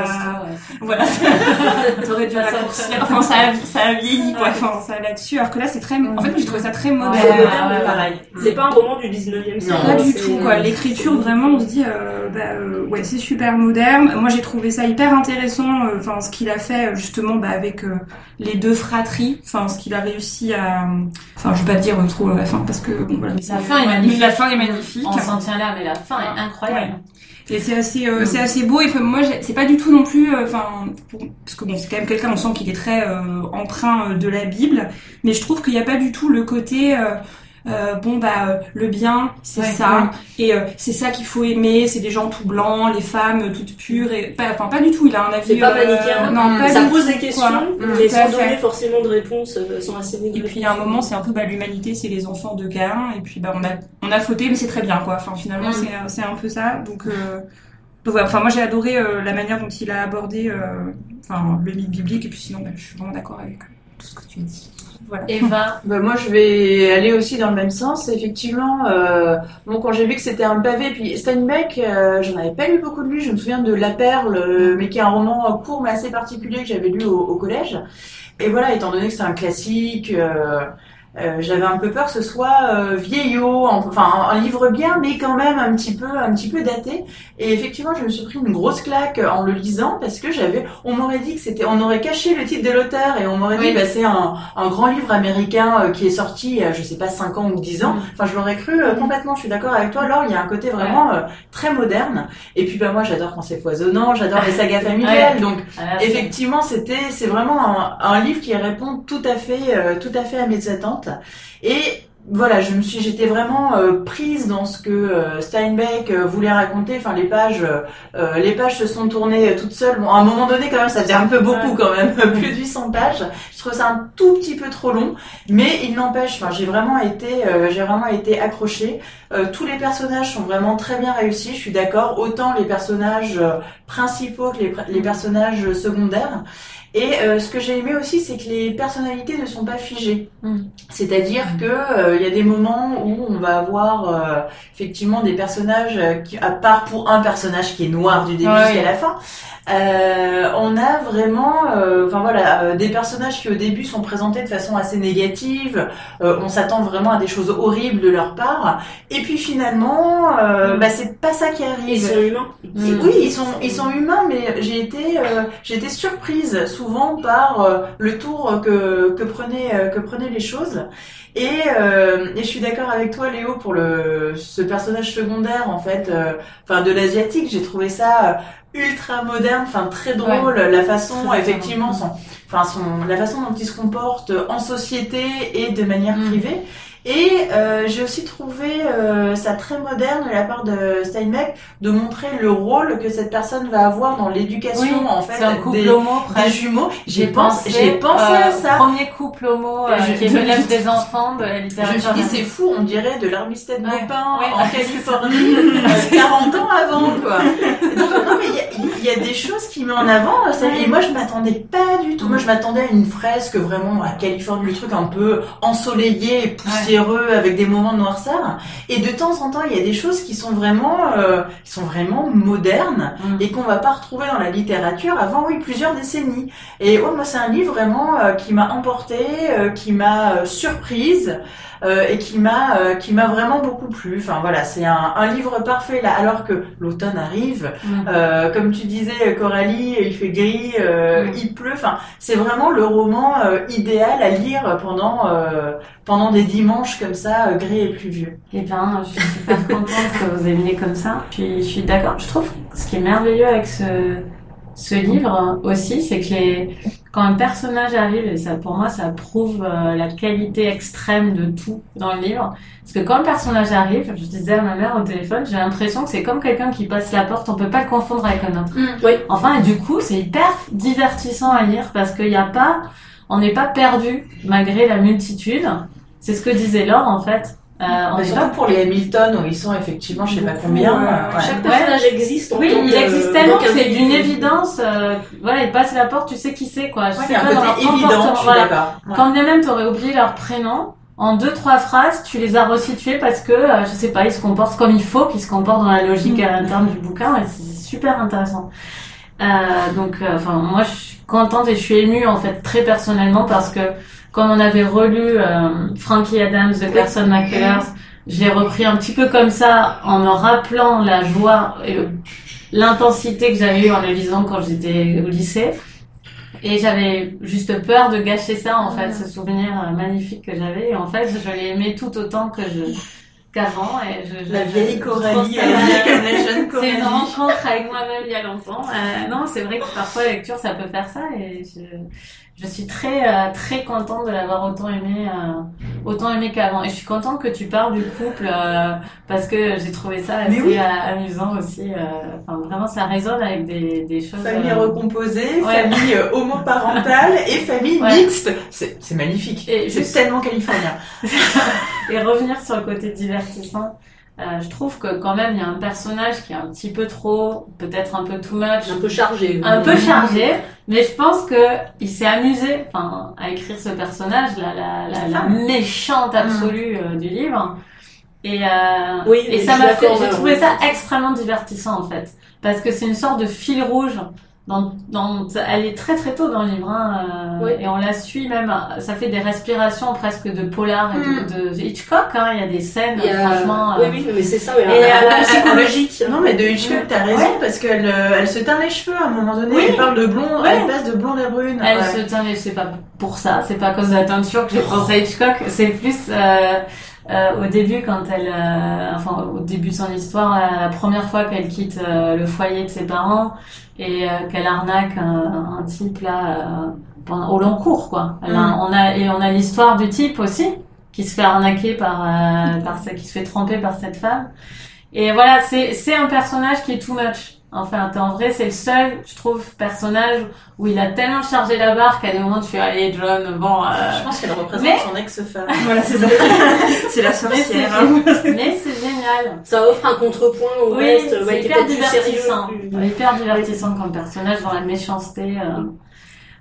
Voilà. T'aurais dû raccourcir ça, a, ça a vieilli, quoi. Enfin, ça là-dessus. Alors que là, c'est très. En fait, j'ai trouvé ça très moderne. pareil. C'est pas un roman du 19e siècle. Pas du tout, quoi. L'écriture, vraiment, on se dit, euh, bah, euh, ouais, c'est super moderne. Moi, j'ai trouvé ça hyper intéressant. Euh, enfin, ce qu'il a fait, justement, bah, avec les deux fratries. Enfin, ce qu'il a réussi à. Enfin, je vais pas dire trop la fin, parce que, bon, voilà. la fin est magnifique. La fin est magnifique. On s'en tient là, mais la fin est incroyable. Et c'est assez, euh, c'est assez beau. Et moi, c'est pas du tout non plus, euh, enfin, parce que bon, c'est quand même quelqu'un, on sent qu'il est très euh, emprunt de la Bible, mais je trouve qu'il n'y a pas du tout le côté euh, bon bah euh, le bien c'est ça. et euh, c'est ça qu'il faut aimer c'est des gens tout blancs les femmes toutes pures et enfin pas du tout il a un avis c'est pas manichéen. non pas ça pose des questions. Mais sans donner forcément de réponse sans assez et puis il y a un moment c'est un peu bah l'humanité c'est les enfants de Cain et puis bah on a on a fauté mais c'est très bien quoi. Enfin finalement c'est c'est un peu ça. Donc voilà, enfin moi j'ai adoré la manière dont il a abordé enfin le mythe biblique. Et puis sinon bah, je suis vraiment d'accord avec tout ce que tu dit. Voilà. Eva bah, Moi, je vais aller aussi dans le même sens. Effectivement, euh, bon, quand j'ai vu que c'était un pavé, puis Steinbeck, euh, j'en avais pas lu beaucoup de lui. Je me souviens de La Perle, euh, mais qui est un roman court mais assez particulier que j'avais lu au, au, collège. Et voilà, étant donné que c'est un classique, euh, euh, j'avais un peu peur que ce soit euh, vieillot, enfin un, livre bien, mais quand même un petit peu, un petit peu daté. Et effectivement, je me suis pris une grosse claque en le lisant parce que j'avais, on m'aurait dit que c'était, on aurait caché le titre de l'auteur et on m'aurait dit, bah, c'est un, un, grand livre américain euh, qui est sorti, il y a, je sais pas, 5 ans ou 10 ans. Mm. Enfin, je l'aurais cru complètement. Je suis d'accord avec toi. Alors, il y a un côté vraiment très moderne. Et puis, bah moi, j'adore quand c'est foisonnant, j'adore les sagas familiales. Donc, ah, effectivement, c'était, c'est vraiment un, un, livre qui répond tout à fait, tout à fait à mes attentes. Et voilà, je me suis, j'étais vraiment euh, prise dans ce que euh, Steinbeck euh, voulait raconter. Enfin, les pages, les pages se sont tournées toutes seules. À un moment donné, quand même, ça faisait un peu beaucoup, quand même, plus de 800 pages. Je trouve ça un tout petit peu trop long, mais il n'empêche. Enfin, j'ai vraiment été, j'ai vraiment été accrochée. tous les personnages sont vraiment très bien réussis. Je suis d'accord. Autant les personnages principaux que les personnages secondaires. Et euh, ce que j'ai aimé aussi, c'est que les personnalités ne sont pas figées. Mm. C'est-à-dire mm. que euh, il y a des moments où on va avoir euh, effectivement des personnages qui, à part pour un personnage qui est noir du début jusqu'à la fin, on a vraiment, enfin voilà, des personnages qui au début sont présentés de façon assez négative. on s'attend vraiment à des choses horribles de leur part. Et puis finalement, mm. bah c'est pas ça qui arrive. Ils sont humains. Oui, ils sont, ils sont humains, mais j'ai été, j'ai été surprise souvent par le tour que que prenaient que prenaient les choses. Et, et, je suis d'accord avec toi, Léo, pour le ce personnage secondaire en fait, enfin de l'asiatique. J'ai trouvé ça ultra moderne, enfin très drôle, la façon effectivement son, enfin son, la façon dont il se comporte en société et de manière mm. privée. Et euh, j'ai aussi trouvé euh, ça très moderne de la part de Steinbeck de montrer le rôle que cette personne va avoir dans l'éducation Oui, en fait un couple des, homo des jumeaux. J'ai pensé, j'ai pensé euh, à ça. Premier couple homo euh, qui je- élève des enfants de la Je me littérature. suis dit, c'est fou, on dirait de l'Armistead Ouais. Maupin Ouais. en Californie, euh, 40 ans avant, quoi. Donc, non, mais il y a- il y, a des choses qui met en avant, ça, et moi, je m'attendais pas du tout. Moi, je m'attendais à une fresque vraiment à Californie, le truc un peu ensoleillé et poussiéreux, avec des moments de noirceur. Et de temps en temps, il y a des choses qui sont vraiment, euh, qui sont vraiment modernes Mm. et qu'on va pas retrouver dans la littérature avant, oui, plusieurs décennies. Et ouais, moi, c'est un livre vraiment euh, qui m'a emporté, euh, qui m'a euh, surprise. euh, et qui m'a euh, qui m'a vraiment beaucoup plu. Enfin voilà, c'est un, un livre parfait là. Alors que l'automne arrive, Mm. euh, comme tu disais, Coralie, il fait gris, Mm. il pleut. Enfin, c'est vraiment le roman idéal à lire pendant pendant des dimanches comme ça, gris et pluvieux. Eh bien, je suis super contente que vous aimiez comme ça. Puis, je suis d'accord. Je trouve que ce qui est merveilleux avec ce, ce livre aussi, c'est que les, quand un personnage arrive, et ça, pour moi, ça prouve euh, la qualité extrême de tout dans le livre. Parce que quand le personnage arrive, je disais à ma mère au téléphone, j'ai l'impression que c'est comme quelqu'un qui passe la porte, on peut pas le confondre avec un autre. Oui. Enfin, et du coup, c'est hyper divertissant à lire parce qu'il n'y a pas, on n'est pas perdu malgré la multitude. C'est ce que disait Laure en fait. Euh, on surtout pas pour les Hamilton où ils sont effectivement, je sais pas combien. ouais. euh, ouais. Chaque Ouais. personnage existe en Oui, il existe en tellement que c'est d'une évidence. euh, voilà, ils passent la porte, tu sais qui c'est quoi. Je Ouais, sais pas, dans leur évident, comportement, je suis voilà. d'accord. Ouais. Quand bien même t'aurais oublié leur prénom, en deux trois phrases, tu les as resitués parce que euh, je sais pas, ils se comportent comme il faut, qu'ils se comportent dans la logique à l'interne du bouquin et c'est super intéressant. Euh, donc, euh, enfin, moi je suis contente et je suis émue en fait très personnellement parce que comme on avait relu euh, Frankie Adams de Carson McCullers, j'ai repris un petit peu comme ça en me rappelant la joie et l'intensité que j'avais eue en le lisant quand j'étais au lycée. Et j'avais juste peur de gâcher ça, en fait, ce souvenir euh, magnifique que j'avais. Et en fait, je l'ai aimé tout autant que je qu'avant. Et je, je- La vieille Coralie, est comme la jeune c'est Coralie. une rencontre avec moi-même il y a longtemps. Euh, non, c'est vrai que parfois la lecture ça peut faire ça et je, je suis très euh, très contente de l'avoir autant aimé euh, autant aimé qu'avant. Et je suis contente que tu parles du couple euh, parce que j'ai trouvé ça assez oui. euh, amusant aussi. euh, Enfin vraiment ça résonne avec des, des choses. Famille euh, recomposée, Ouais. famille euh, homoparentale et famille Ouais. mixte. C'est c'est magnifique. C'est juste- tellement californien. et revenir sur le côté divertissant. Euh, je trouve que quand même il y a un personnage qui est un petit peu trop, peut-être un peu too much, Un peu chargé. un peu chargé, mais je pense que il s'est amusé, enfin, à écrire ce personnage, la, la, la, méchante absolue euh, du livre. Et, euh, Oui, et ça m'a fait, j'ai trouvé ça extrêmement divertissant en fait, parce que c'est une sorte de fil rouge. Dans, dans, elle est très très tôt dans le livre, hein, euh, Oui. et on la suit même. Ça fait des respirations presque de polar et de, de Hitchcock. Hein, il y a des scènes, franchement. Oui, euh, oui, mais c'est ça, oui. Et, euh, peu psychologique. Non mais de Hitchcock, t'as raison Ouais. parce qu'elle euh, elle se teint les cheveux à un moment donné. Oui. Elle parle de blond, Ouais. elle passe de blonde à brune. Elle Ouais. se tient, mais c'est pas pour ça, c'est pas à cause de la teinture que j'ai pensé à Hitchcock, c'est plus euh, euh, au début quand elle, euh, enfin au début de son histoire, la, la première fois qu'elle quitte euh, le foyer de ses parents et euh, qu'elle arnaque un, un type là euh, pendant, au long cours quoi. Elle Mm. on a et on a l'histoire du type aussi qui se fait arnaquer par euh, par ce- qui se fait tromper par cette femme. Et voilà, c'est c'est un personnage qui est too much. Enfin, en vrai, c'est le seul, je trouve, personnage où il a tellement chargé la barre qu'à des moments tu fais allez John, bon. euh, Je pense qu'elle représente Mais- son ex-femme. Voilà, c'est ça. c'est la c'est sorcière. hein. mais c'est génial. Ça offre un contrepoint au Oui, reste, c'est ouais, qui est hyper sérieux. divertissant. plus- Hyper divertissant comme personnage dans la méchanceté. euh.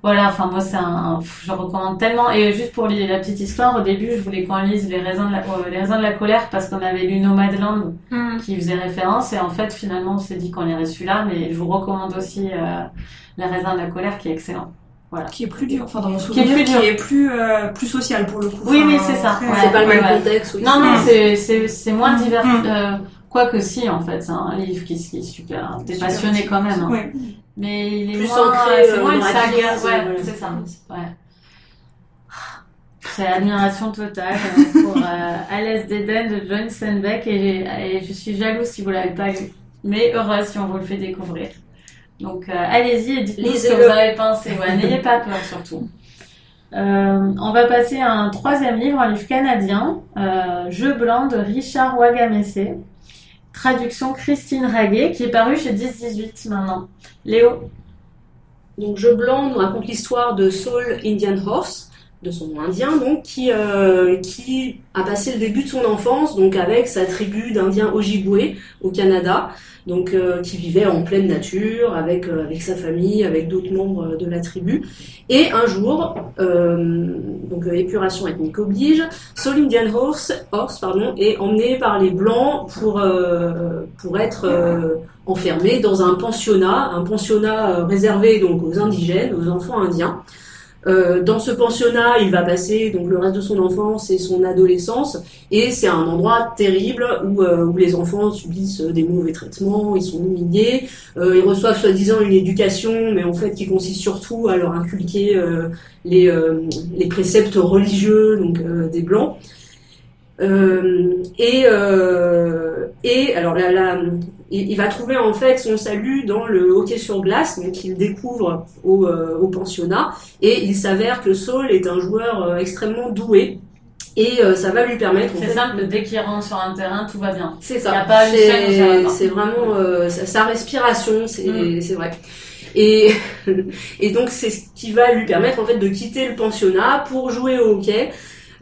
Voilà, enfin moi c'est un, je recommande tellement. Et juste pour les- la petite histoire, au début je voulais qu'on lise les raisins de la, euh, les raisins de la colère parce qu'on avait lu Nomadland Mm. qui faisait référence et en fait finalement on s'est dit qu'on irait celui-là, mais je vous recommande aussi euh, les raisins de la colère qui est excellent. Qui est plus dur, enfin dans mon Qui est souvenir, plus qui dur. est plus, euh, plus social pour le coup. Oui, oui, Enfin, c'est ça. Ouais. C'est pas le même ouais. contexte. oui. Non, non, Mm. c'est, c'est, c'est moins divers. Mm. Quoique si, en fait, c'est un livre qui, qui est super. T'es passionné quand même. hein. Ouais. Mais il est Plus moins, ancré, c'est euh, moins une saga. Ouais, c'est ça. Ouais. C'est admiration totale euh, pour euh, Alice d'Eden de John Steinbeck et, et je suis jalouse si vous l'avez pas lu, mais heureuse si on vous le fait découvrir. Donc euh, allez-y et dites-nous ce que vous avez pensé. Ouais, n'ayez pas peur surtout. Euh, on va passer à un troisième livre, un livre canadien, euh, Jeu blanc de Richard Wagamese. Traduction Christine Raguet, qui est paru chez 10-18 maintenant. Léo Donc Jeu blanc nous raconte l'histoire de Saul Indian Horse, de son nom indien, donc qui, euh, qui a passé le début de son enfance donc avec sa tribu d'Indiens Ojibwe au Canada, donc euh, qui vivait en pleine nature avec euh, avec sa famille, avec d'autres membres de la tribu. Et un jour, donc épuration ethnique oblige, Soul Indian Horse, Horse pardon, est emmené par les blancs pour pour être enfermé dans un pensionnat, un pensionnat réservé donc aux indigènes, aux enfants indiens. Euh, dans ce pensionnat, il va passer donc le reste de son enfance et son adolescence, et c'est un endroit terrible où, euh, où les enfants subissent des mauvais traitements, ils sont humiliés, euh, ils reçoivent soi-disant une éducation, mais en fait qui consiste surtout à leur inculquer euh, les, euh, les préceptes religieux donc euh, des blancs. Et, et alors là, il, il va trouver en fait son salut dans le hockey sur glace, donc il découvre au, euh, au pensionnat, et il s'avère que Saul est un joueur euh, extrêmement doué, et euh, ça va lui permettre. C'est simple, dès qu'il rentre sur un terrain, tout va bien. c'est Il y ça. a pas ça C'est vraiment sa, respiration, c'est Mm. vrai. Et, et donc c'est ce qui va lui permettre en fait de quitter le pensionnat pour jouer au hockey.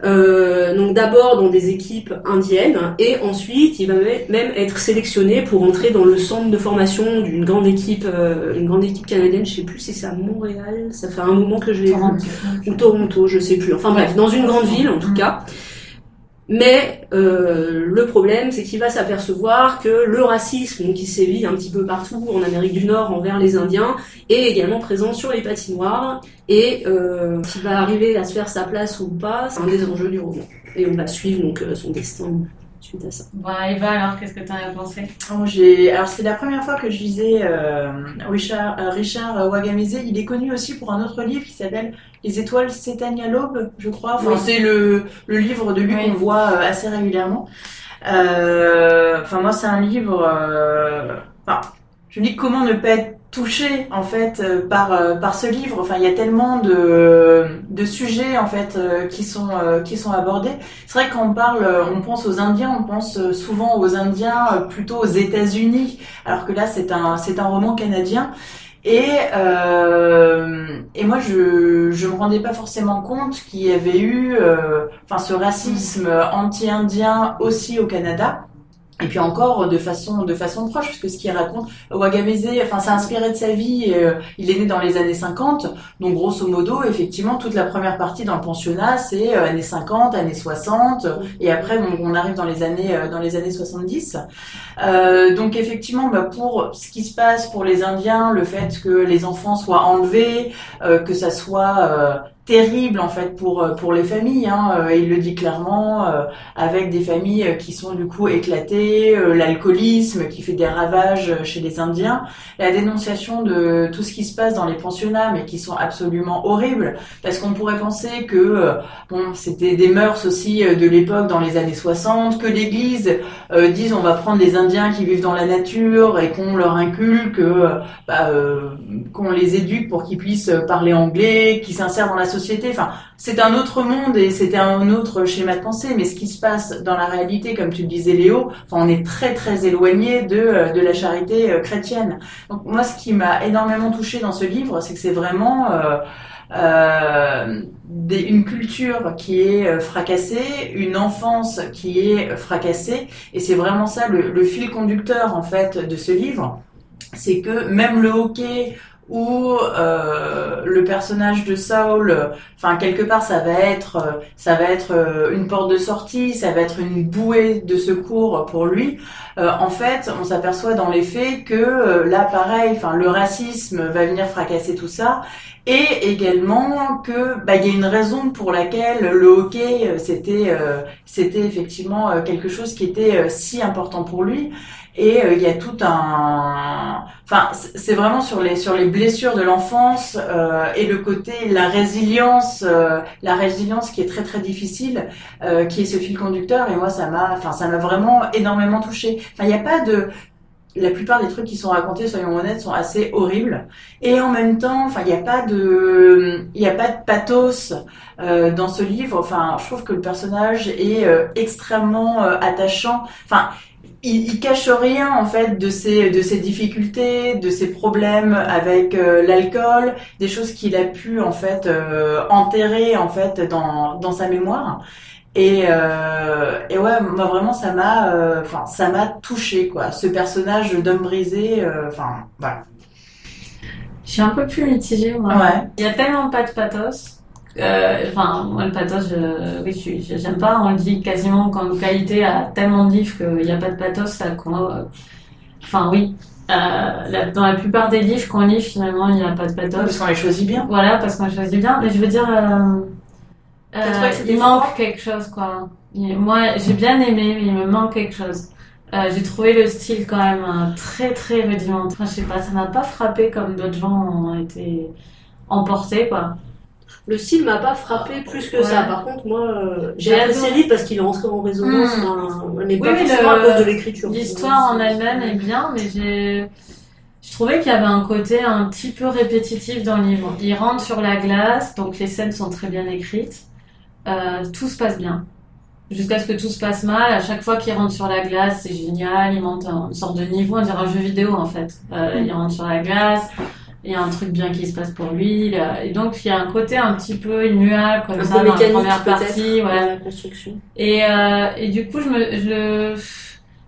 Euh, donc d'abord dans des équipes indiennes et ensuite il va me- même être sélectionné pour entrer dans le centre de formation d'une grande équipe, euh, une grande équipe canadienne. Je sais plus si c'est à Montréal. Ça fait un moment que je l'ai vu ou Toronto, je sais plus. Enfin bref, dans une grande ville en tout Mm. cas. Mais euh, le problème, c'est qu'il va s'apercevoir que le racisme qui sévit un petit peu partout en Amérique du Nord envers les Indiens est également présent sur les patinoires et euh, s'il va arriver à se faire sa place ou pas, c'est un des enjeux du roman. Et on va suivre donc euh, son destin suite à ça. Bon, Eva, alors, qu'est-ce que t'en as pensé? Oh, j'ai- Alors c'est la première fois que je lisais euh, Richard, euh, Richard Wagamese. Il est connu aussi pour un autre livre qui s'appelle Les étoiles s'éteignent à l'aube, je crois. Enfin, c'est le, le livre de lui Oui. qu'on voit euh, assez régulièrement. Euh, Enfin moi c'est un livre. euh, Enfin, je me dis comment ne pas être touché en fait par par ce livre? Enfin il y a tellement de de sujets en fait qui sont qui sont abordés. C'est vrai que quand on parle, on pense aux Indiens, on pense souvent aux Indiens plutôt aux États-Unis, alors que là c'est un c'est un roman canadien. Et euh, et moi je je me rendais pas forcément compte qu'il y avait eu euh, enfin ce racisme anti-indien aussi au Canada. Et puis encore de façon de façon proche, puisque ce qu'il raconte, Wagamese, enfin, c'est inspiré de sa vie. euh, il est né dans les années 50, donc grosso modo, effectivement, toute la première partie dans le pensionnat, c'est euh, années 50, années 60, et après, on arrive dans les années dans les années 70. Euh, donc effectivement, bah, pour ce qui se passe pour les Indiens, le fait que les enfants soient enlevés, euh, que ça soit euh, terrible en fait pour euh, pour les familles. Hein, euh, il le dit clairement, euh, avec des familles euh, qui sont du coup éclatées, euh, l'alcoolisme qui fait des ravages chez les Indiens, la dénonciation de tout ce qui se passe dans les pensionnats, mais qui sont absolument horribles, parce qu'on pourrait penser que bon, c'était des mœurs aussi de l'époque dans les années 60, que l'Église dise on va prendre des Indiens qui vivent dans la nature et qu'on leur inculque, euh, bah, euh, qu'on les éduque pour qu'ils puissent euh, parler anglais, qu'ils s'insèrent dans la société. Enfin, c'est un autre monde et c'était un autre schéma de pensée. Mais ce qui se passe dans la réalité, comme tu le disais Léo, enfin, on est très très éloigné de euh, de la charité chrétienne. Donc moi, ce qui m'a énormément touché dans ce livre, c'est que c'est vraiment euh, euh, une culture qui est euh, fracassée, une enfance qui est fracassée, et c'est vraiment ça le fil conducteur en fait de ce livre, c'est que même le hockey où euh, le personnage de Saul, enfin quelque part ça va être, euh, ça va être euh, une porte de sortie, ça va être une bouée de secours pour lui. Euh, en fait, on s'aperçoit dans les faits que euh, là, pareil, enfin le racisme va venir fracasser tout ça, et également que bah, il y a une raison pour laquelle le hockey c'était euh, c'était effectivement quelque chose qui était si important pour lui. Et euh, il y a tout un, enfin c'est vraiment sur les sur les blessures de l'enfance euh, et le côté la résilience, euh, la résilience qui est très très difficile, qui est ce fil conducteur. Et moi ça m'a, enfin ça m'a vraiment énormément touché. Enfin il n'y a pas de la plupart des trucs qui sont racontés, soyons honnêtes, sont assez horribles. Et en même temps, enfin, il n'y a pas de, il a pas de pathos euh, dans ce livre. Enfin, je trouve que le personnage est euh, extrêmement euh, attachant. Enfin, il, il cache rien en fait de ses de ses difficultés, de ses problèmes avec euh, l'alcool, des choses qu'il a pu en fait euh, enterrer en fait dans dans sa mémoire. Et, euh, et ouais, moi vraiment ça m'a, enfin ça m'a touché quoi. Ce personnage d'homme brisé, enfin voilà. Je suis un peu plus mitigée, moi. Ouais. Il y a tellement pas de pathos. Euh, Enfin, moi, le pathos, je, oui, j'aime pas. On le dit quasiment comme qualité à tellement de livres qu'il n'y a pas de pathos. Ça, euh, enfin, oui. Euh, la- dans la plupart des livres qu'on lit, finalement, il n'y a pas de pathos. Parce qu'on les choisit bien. Voilà, parce qu'on choisit bien. Mais je veux dire, il manque quelque chose, quoi. Il- moi, j'ai bien aimé, mais il me manque quelque chose. J'ai trouvé le style quand même très très rudimentaire. Enfin, je sais pas, ça m'a pas frappé comme d'autres gens ont été emportés, quoi. Le style m'a pas frappé plus que Ouais. ça. Par contre, moi, euh, j'ai apprécié adoré. le livre parce qu'il est entré en résonance, Mm. enfin, mais Oui, pas mais forcément le- à cause de l'écriture. L'histoire en elle-même est bien, mais j'ai. Je trouvais qu'il y avait un côté un petit peu répétitif dans le livre. Il rentre sur la glace, donc les scènes sont très bien écrites. Euh, tout se passe bien. Jusqu'à ce que tout se passe mal. À chaque fois qu'il rentre sur la glace, c'est génial. Il monte une sorte de niveau, on dirait un jeu vidéo en fait. Euh, il rentre sur la glace, il y a un truc bien qui se passe pour lui. Et donc il y a un côté un petit peu immuable comme Un ça peu dans la mécanique première partie. dans Ouais. la construction. Et, euh, et du coup, je me, je,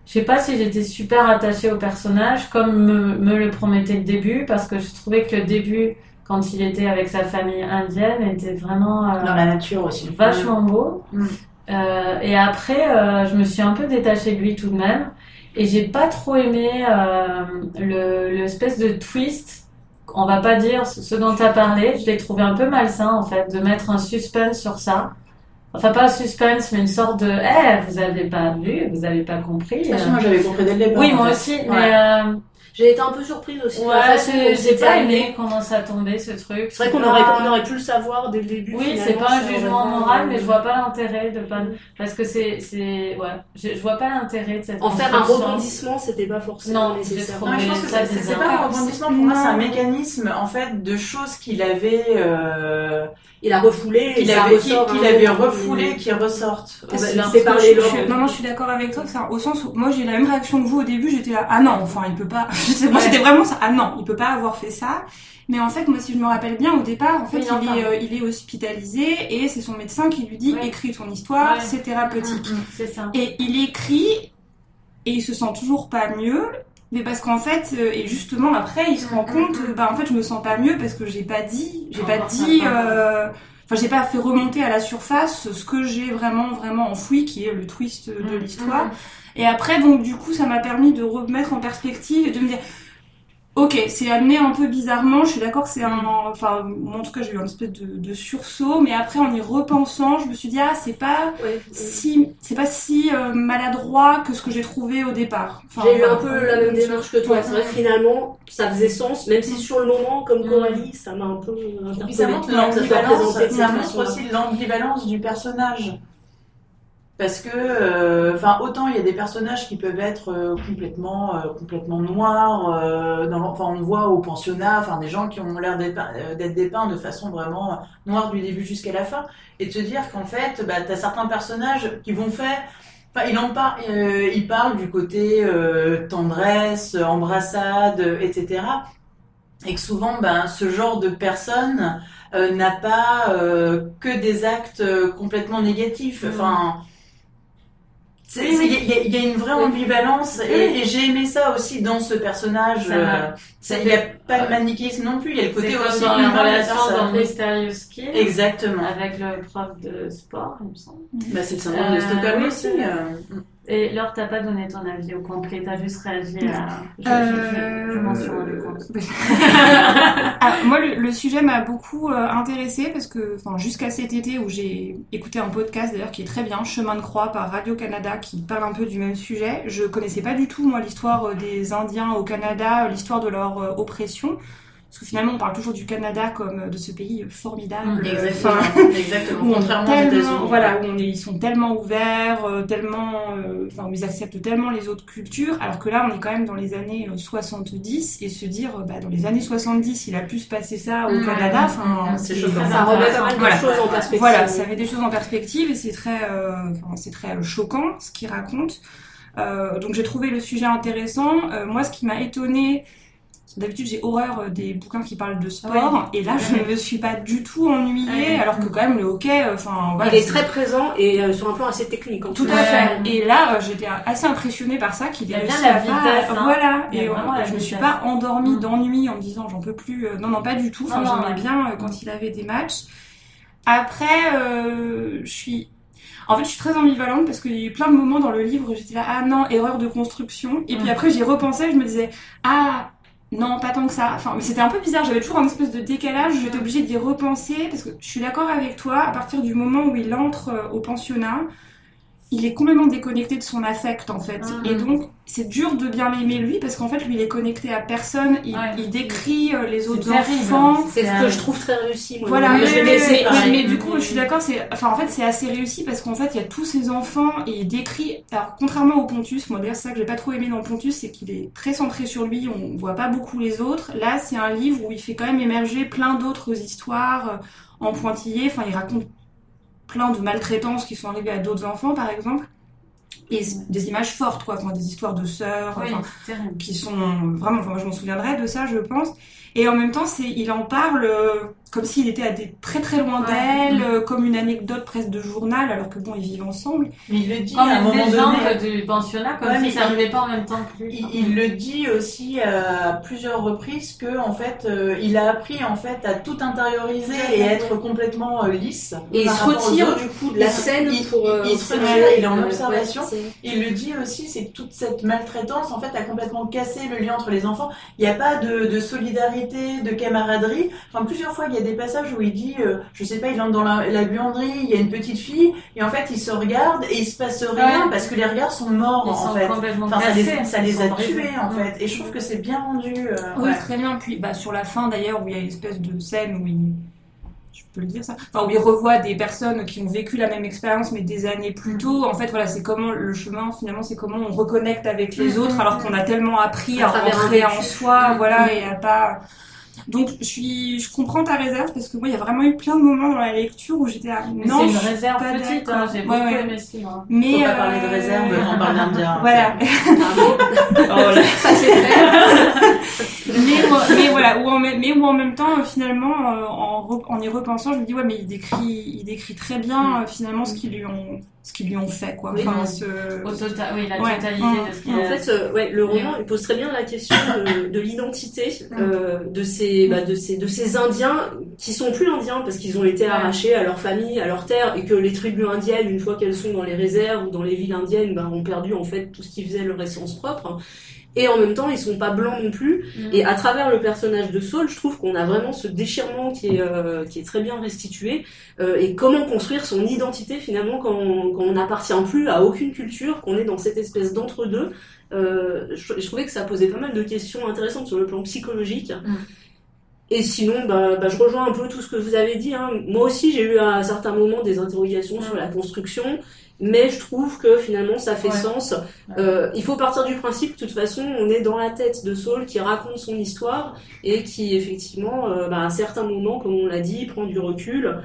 je sais pas si j'étais super attachée au personnage, comme me, me le promettait le début, parce que je trouvais que le début, quand il était avec sa famille indienne, était vraiment euh, Dans la nature aussi. vachement beau. Mm. Euh, et après, euh, je me suis un peu détachée de lui tout de même. Et j'ai pas trop aimé euh, le l'espèce de twist. On va pas dire ce dont tu as parlé. Je l'ai trouvé un peu malsain, en fait, de mettre un suspense sur ça. Enfin, pas un suspense, mais une sorte de Eh, vous avez pas vu, vous avez pas compris. Toute façon, moi j'avais compris dès le départ. oui, moi fait. aussi, Ouais. mais euh, J'ai été un peu surprise aussi. de la ouais, façon j'ai pas aimé comment ça tombait ce truc. C'est vrai qu'on aurait, on aurait pu le savoir dès le début. Oui, c'est pas un jugement moral, mais je vois pas l'intérêt de pas. Parce que c'est. c'est ouais, je, je vois pas l'intérêt de cette. En faire un rebondissement, c'était pas forcément Non, nécessaire. Non, mais je pense que Ça, c'est c'est c'est pas un rebondissement pour moi, c'est un mécanisme en fait de choses qu'il avait, euh, Il a refoulé, qu'il ça avait, qu'il ressort qu'il un avait refoulé, qui ressortent. Je- Laure. je- Non, non, je suis d'accord avec toi. au sens où moi j'ai la même réaction que vous au début. J'étais là, ah non, enfin il peut pas. Moi c'était vraiment ça. Ah non, il peut pas avoir fait ça. Mais en fait, moi si je me rappelle bien, au départ, en fait, Oui, il est, euh, il est hospitalisé et c'est son médecin qui lui dit Ouais. écris ton histoire, Ouais. c'est thérapeutique. Mm, C'est ça. Et il écrit et il se sent toujours pas mieux. Mais parce qu'en fait, euh, et justement après, il se rend Mm, compte, mm, bah en fait, je me sens pas mieux parce que j'ai pas dit, j'ai pas dit, euh, enfin, j'ai pas fait remonter à la surface ce que j'ai vraiment, vraiment enfoui, qui est le twist de Mm, l'histoire. mm. Et après, donc, du coup, ça m'a permis de remettre en perspective et de me dire, ok, c'est amené un peu bizarrement, je suis d'accord que c'est un, enfin, moi, en tout cas, j'ai eu un espèce de, de sursaut, mais après, en y repensant, je me suis dit, ah, c'est pas Ouais. si, c'est pas si euh, maladroit que ce que j'ai trouvé au départ. Enfin, J'ai eu un peu la même démarche que toi. Ouais. C'est vrai que finalement, ça faisait sens, même si sur le moment, comme Mm. Coralie, ça m'a un peu Et puis interpellée. ça montre que ça soit l'ambivalence, aussi l'ambivalence du personnage. Parce que, euh, enfin, autant il y a des personnages qui peuvent être euh, complètement, euh, complètement noirs. euh, enfin, on voit au pensionnat, enfin, des gens qui ont l'air d'être dépeints de façon vraiment noire du début jusqu'à la fin, et de te dire qu'en fait, bah, t'as certains personnages qui vont faire. Enfin, il en parle, euh, il parle du côté euh, tendresse, embrassade, etc. Et que souvent, ben, ce genre de personne euh, n'a pas euh, que des actes complètement négatifs. Enfin, c'est- oui. Il y, a- il y a une vraie ambivalence et, Oui. et j'ai aimé ça aussi dans ce personnage. Euh, Il n'y a pas de manichéisme non plus, il y a le côté aussi dans la de relation dans. Mysterious Skill. Exactement. Avec le prof de sport, il me semble. Bah, c'est le syndrome de Euh, Stockholm oui, aussi. euh. Et Laure, t'as pas donné ton avis au complet, t'as juste réagi à. Je, je, Euh, je, je m'en suis rendu compte. Ah, moi, le, le sujet m'a beaucoup euh, intéressé parce que, enfin, jusqu'à cet été où j'ai écouté un podcast d'ailleurs qui est très bien, Chemin de croix par Radio Canada, qui parle un peu du même sujet. Je connaissais pas du tout moi l'histoire euh, des Indiens au Canada, euh, l'histoire de leur euh, oppression. Parce que finalement, on parle toujours du Canada comme euh, de ce pays formidable. Mmh, euh, exactement. enfin, exactement. Contrairement aux États-Unis. voilà, où on est, ils sont tellement ouverts, euh, tellement, euh, enfin, où ils acceptent tellement les autres cultures, alors que là, on est quand même dans les années euh, 70 et se dire, bah, dans les années 70, il a pu se passer ça au Mmh. Canada, enfin, Mmh, c'est choquant. Ça remet pas mal de Voilà. choses en perspective. voilà, ça met des choses en perspective et c'est très, euh, enfin, c'est très choquant ce qu'il raconte. Euh, donc j'ai trouvé le sujet intéressant. Euh, moi, ce qui m'a étonné, d'habitude j'ai horreur euh, des bouquins qui parlent de sport et là je ne me suis pas du tout ennuyée, Ouais. alors que quand même le hockey, euh, enfin voilà, Il est très présent et euh, sur un plan assez technique. en tout plus. à fait. Et là, euh, j'étais assez impressionnée par ça, qu'il Il y a bien la pas- vitesse, hein. Voilà. Et vraiment je me suis vitesse. pas endormie Mm. d'ennui en me disant j'en peux plus. Non, non, pas du tout. Enfin, j'aimais bien quand il avait des matchs. Après, euh, je suis. En fait, je suis très ambivalente parce qu'il y a eu plein de moments dans le livre où j'étais là, ah non, erreur de construction. Et puis Mm. après, j'y repensais, je me disais, ah, non, pas tant que ça. Enfin, mais c'était un peu bizarre, j'avais toujours un espèce de décalage, j'étais obligée d'y repenser parce que je suis d'accord avec toi, à partir du moment où il entre euh, au pensionnat, il est complètement déconnecté de son affect en fait. Mhm. Et donc, c'est dur de bien l'aimer lui parce qu'en fait, lui, il est connecté à personne, il, Ouais. il décrit euh, les autres terrible. enfants. C'est ce que je trouve très réussi. Moi. Voilà, mais du coup, je suis d'accord, c'est, enfin, en fait, c'est assez réussi parce qu'en fait, il y a tous ces enfants et il décrit, alors, contrairement au Pontus, moi, d'ailleurs, c'est ça que j'ai pas trop aimé dans Pontus, c'est qu'il est très centré sur lui, on voit pas beaucoup les autres. Là, c'est un livre où il fait quand même émerger plein d'autres histoires euh, en pointillé, enfin, il raconte plein de maltraitances qui sont arrivées à d'autres enfants, par exemple. Et des images fortes, quoi, enfin, des histoires de sœurs, Oui, enfin, qui sont vraiment, enfin moi je m'en souviendrai de ça je pense. Et en même temps, c'est, il en parle euh, comme s'il était à des très très loin Ouais. d'elle, euh, comme une anecdote presque de journal, alors que bon, ils vivent ensemble. Mais il le dit Comme à un moment donné. du pensionnat, comme Ouais, si ça n'arrivait pas en même temps que lui. Il, il le dit aussi à plusieurs reprises que en fait euh, il a appris en fait à tout intérioriser et à être complètement euh, lisse. Et il se retire autres. du coup de la se- scène il- pour. euh, il- il se observer, retire, il est en euh, observation. ouais, Il le dit aussi, c'est que toute cette maltraitance en fait a complètement cassé le lien entre les enfants. Il n'y a pas de, de solidarité, de camaraderie. Enfin plusieurs fois il y a des passages où il dit, euh, je sais pas, il entre dans la, la buanderie, il y a une petite fille et en fait ils se regardent et il se passe rien Ouais. parce que les regards sont morts Ils en sont fait. complètement Enfin, ça les, ça Ils les a brisés. tués en fait. Et je trouve que c'est bien rendu. euh, Oui, ouais. très bien. Puis bah, sur la fin d'ailleurs, où il y a une espèce de scène où il. Je peux le dire ça Enfin, où il revoit des personnes qui ont vécu la même expérience mais des années plus tôt. En fait, voilà, c'est comment le chemin, finalement, c'est comment on reconnecte avec les Mhm. autres alors qu'on a tellement appris À à rentrer en soi, voilà, et à pas. Donc, je suis, je comprends ta réserve parce que moi, il y a vraiment eu plein de moments dans la lecture où j'étais à Mais non, c'est je une réserve pas petite, hein, j'ai Ouais, beaucoup ouais. aimé ce livre. hein. Mais Faut pas euh, parler de réserve quand on parle d'Indien. Voilà. Oh là, ça c'est mais, mais voilà, ou en, même- mais où en même temps, euh, finalement, euh, en, en y repensant, je me dis ouais, mais il décrit, il décrit très bien euh, finalement ce qu'ils lui ont, ce qu'ils lui ont fait, quoi. Oui, Enfin, ce- Au total, oui, la Ouais. totalité de ce qu'il En a. fait, euh, ouais, le roman il pose très bien la question de, de l'identité euh, de ces, bah, de ces, de ces Indiens qui sont plus Indiens parce qu'ils ont été Ouais. arrachés à leur famille, à leur terre, et que les tribus indiennes, une fois qu'elles sont dans les réserves ou dans les villes indiennes, bah, ont perdu en fait tout ce qui faisait leur essence propre. Et en même temps, ils sont pas blancs non plus. Mm. Et à travers le personnage de Saul, je trouve qu'on a vraiment ce déchirement qui est, euh, qui est très bien restitué. Euh, et comment construire son identité finalement quand on quand on n'appartient plus à aucune culture, qu'on est dans cette espèce d'entre-deux. Euh, je, je trouvais que ça posait pas mal de questions intéressantes sur le plan psychologique. Mm. Et sinon, bah, bah, je rejoins un peu tout ce que vous avez dit. Hein. Moi aussi, j'ai eu à certains moments des interrogations sur la construction, mais je trouve que finalement, ça fait Ouais. sens. Euh, il faut partir du principe que de toute façon, on est dans la tête de Saul qui raconte son histoire et qui, effectivement, euh, bah, à certains moments, comme on l'a dit, prend du recul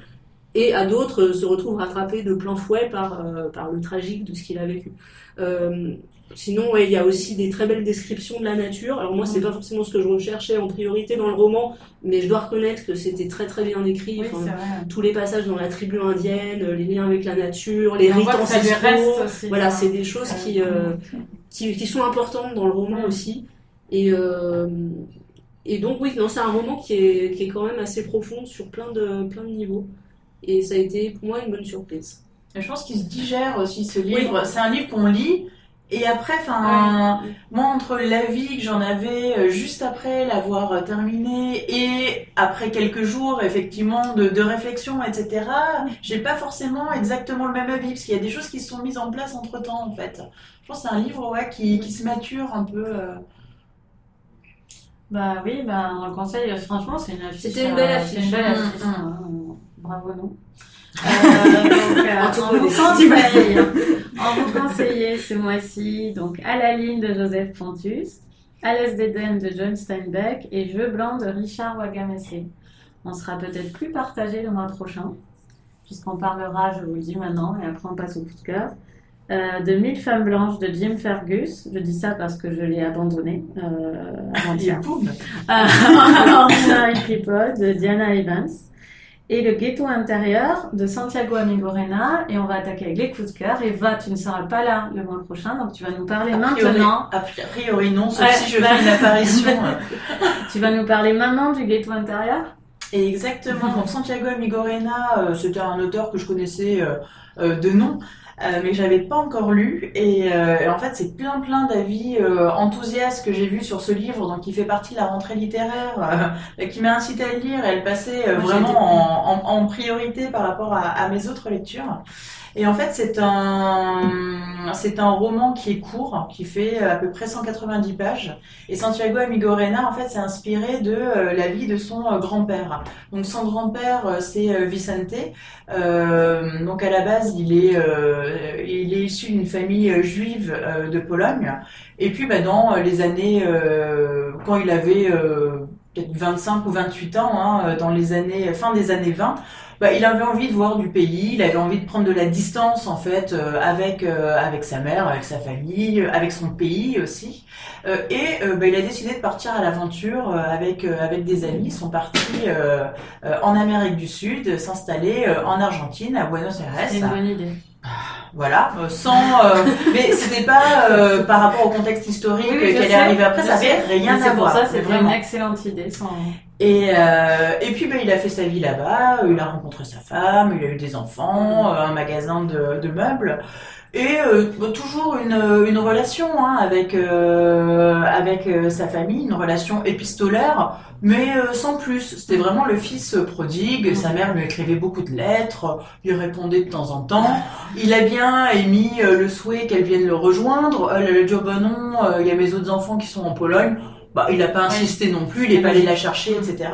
et à d'autres euh, se retrouve rattrapé de plein fouet par, euh, par le tragique de ce qu'il a vécu. Euh, Sinon, ouais, il y a aussi des très belles descriptions de la nature. Alors moi, c'est pas forcément ce que je recherchais en priorité dans le roman, mais je dois reconnaître que c'était très très bien écrit. Oui, Enfin, tous les passages dans la tribu indienne, les liens avec la nature, les rites ancestraux. Voilà, c'est des choses qui, euh, qui, qui sont importantes dans le roman aussi. Et, euh, et donc, oui, c'est un roman qui est, qui est quand même assez profond sur plein de, plein de niveaux. Et ça a été pour moi une bonne surprise. Je pense qu'il se digère aussi ce livre. C'est un livre qu'on lit. Et après, enfin, moi, entre l'avis que j'en avais euh, juste après l'avoir euh, terminé et après quelques jours, effectivement, de, de réflexion, etc., j'ai pas forcément exactement le même avis parce qu'il y a des choses qui se sont mises en place entre temps, en fait. Je pense que c'est un livre ouais, qui, qui se mature un peu. euh. Bah oui, bah, on le conseille. Franchement, c'est une affiche. C'était une belle affiche. c'est une belle Mm, affiche. mm. hein. Bravo nous. Euh, donc, euh, En vous conseille, on vous conseille ce mois-ci donc à la ligne de Joseph Pontus, à l'Est d'Éden de John Steinbeck et Jeu blanc de Richard Wagamessé. On sera peut-être plus partagé le mois prochain, puisqu'on parlera, je vous le dis maintenant, et après on passe au coup de cœur, euh, de Mille femmes blanches de Jim Fergus. Je dis ça parce que je l'ai abandonné euh, avant-hier. Euh, People de Diana Evans et le ghetto intérieur de Santiago Amigorena et on va attaquer avec les coups de cœur. Eva, tu ne seras pas là le mois prochain donc tu vas nous parler A priori- maintenant. A priori non, sauf Ouais, si je bah- fais une apparition. Tu vas nous parler maintenant du ghetto intérieur? Et exactement. Donc Santiago Amigorena, euh, c'était un auteur que je connaissais euh, euh, de nom, euh, mais que j'avais pas encore lu. Et, euh, et en fait, c'est plein plein d'avis euh, enthousiastes que j'ai vus sur ce livre. Donc, il fait partie de la rentrée littéraire, qui m'a incité à le lire. Et Moi, j'ai été- vraiment en, en, en priorité par rapport à, à mes autres lectures. Et en fait, c'est un, c'est un roman qui est court, qui fait à peu près 190 pages. Et Santiago Amigorena, en fait, c'est inspiré de la vie de son grand-père. Donc, son grand-père, c'est Vicente. Donc, à la base, il est, euh, il est issu d'une famille euh, juive euh, de Pologne. Et puis, bah, dans les années, quand il avait peut-être 25 ou 28 ans, hein, dans les années, fin des années 20, bah, il avait envie de voir du pays, il avait envie de prendre de la distance en fait euh, avec euh, avec sa mère, avec sa famille, avec son pays aussi. Euh, et bah, il a décidé de partir à l'aventure avec avec des amis. Ils sont partis en Amérique du Sud, s'installer en Argentine, à Buenos C'est une Aires. bonne idée. Voilà, euh, sans. euh, mais c'était pas euh, par rapport au contexte historique Oui, qu'elle est arrivée après. Ça avait rien à C'est pour voir. c'était vraiment. une excellente idée. Sans... Et, euh, et puis ben, il a fait sa vie là-bas, il a rencontré sa femme, il a eu des enfants, euh, un magasin de, de meubles. Et euh, toujours une, une relation hein, avec, euh, avec euh, sa famille, une relation épistolaire, mais euh, sans plus. C'était vraiment le fils prodigue, sa mère lui écrivait beaucoup de lettres, lui répondait de temps en temps. Il a bien émis euh, le souhait qu'elle vienne le rejoindre. Elle, a dit, ben non, euh, il y a mes autres enfants qui sont en Pologne. Bah, il n'a pas insisté non plus, il n'est pas allé la chercher, etc.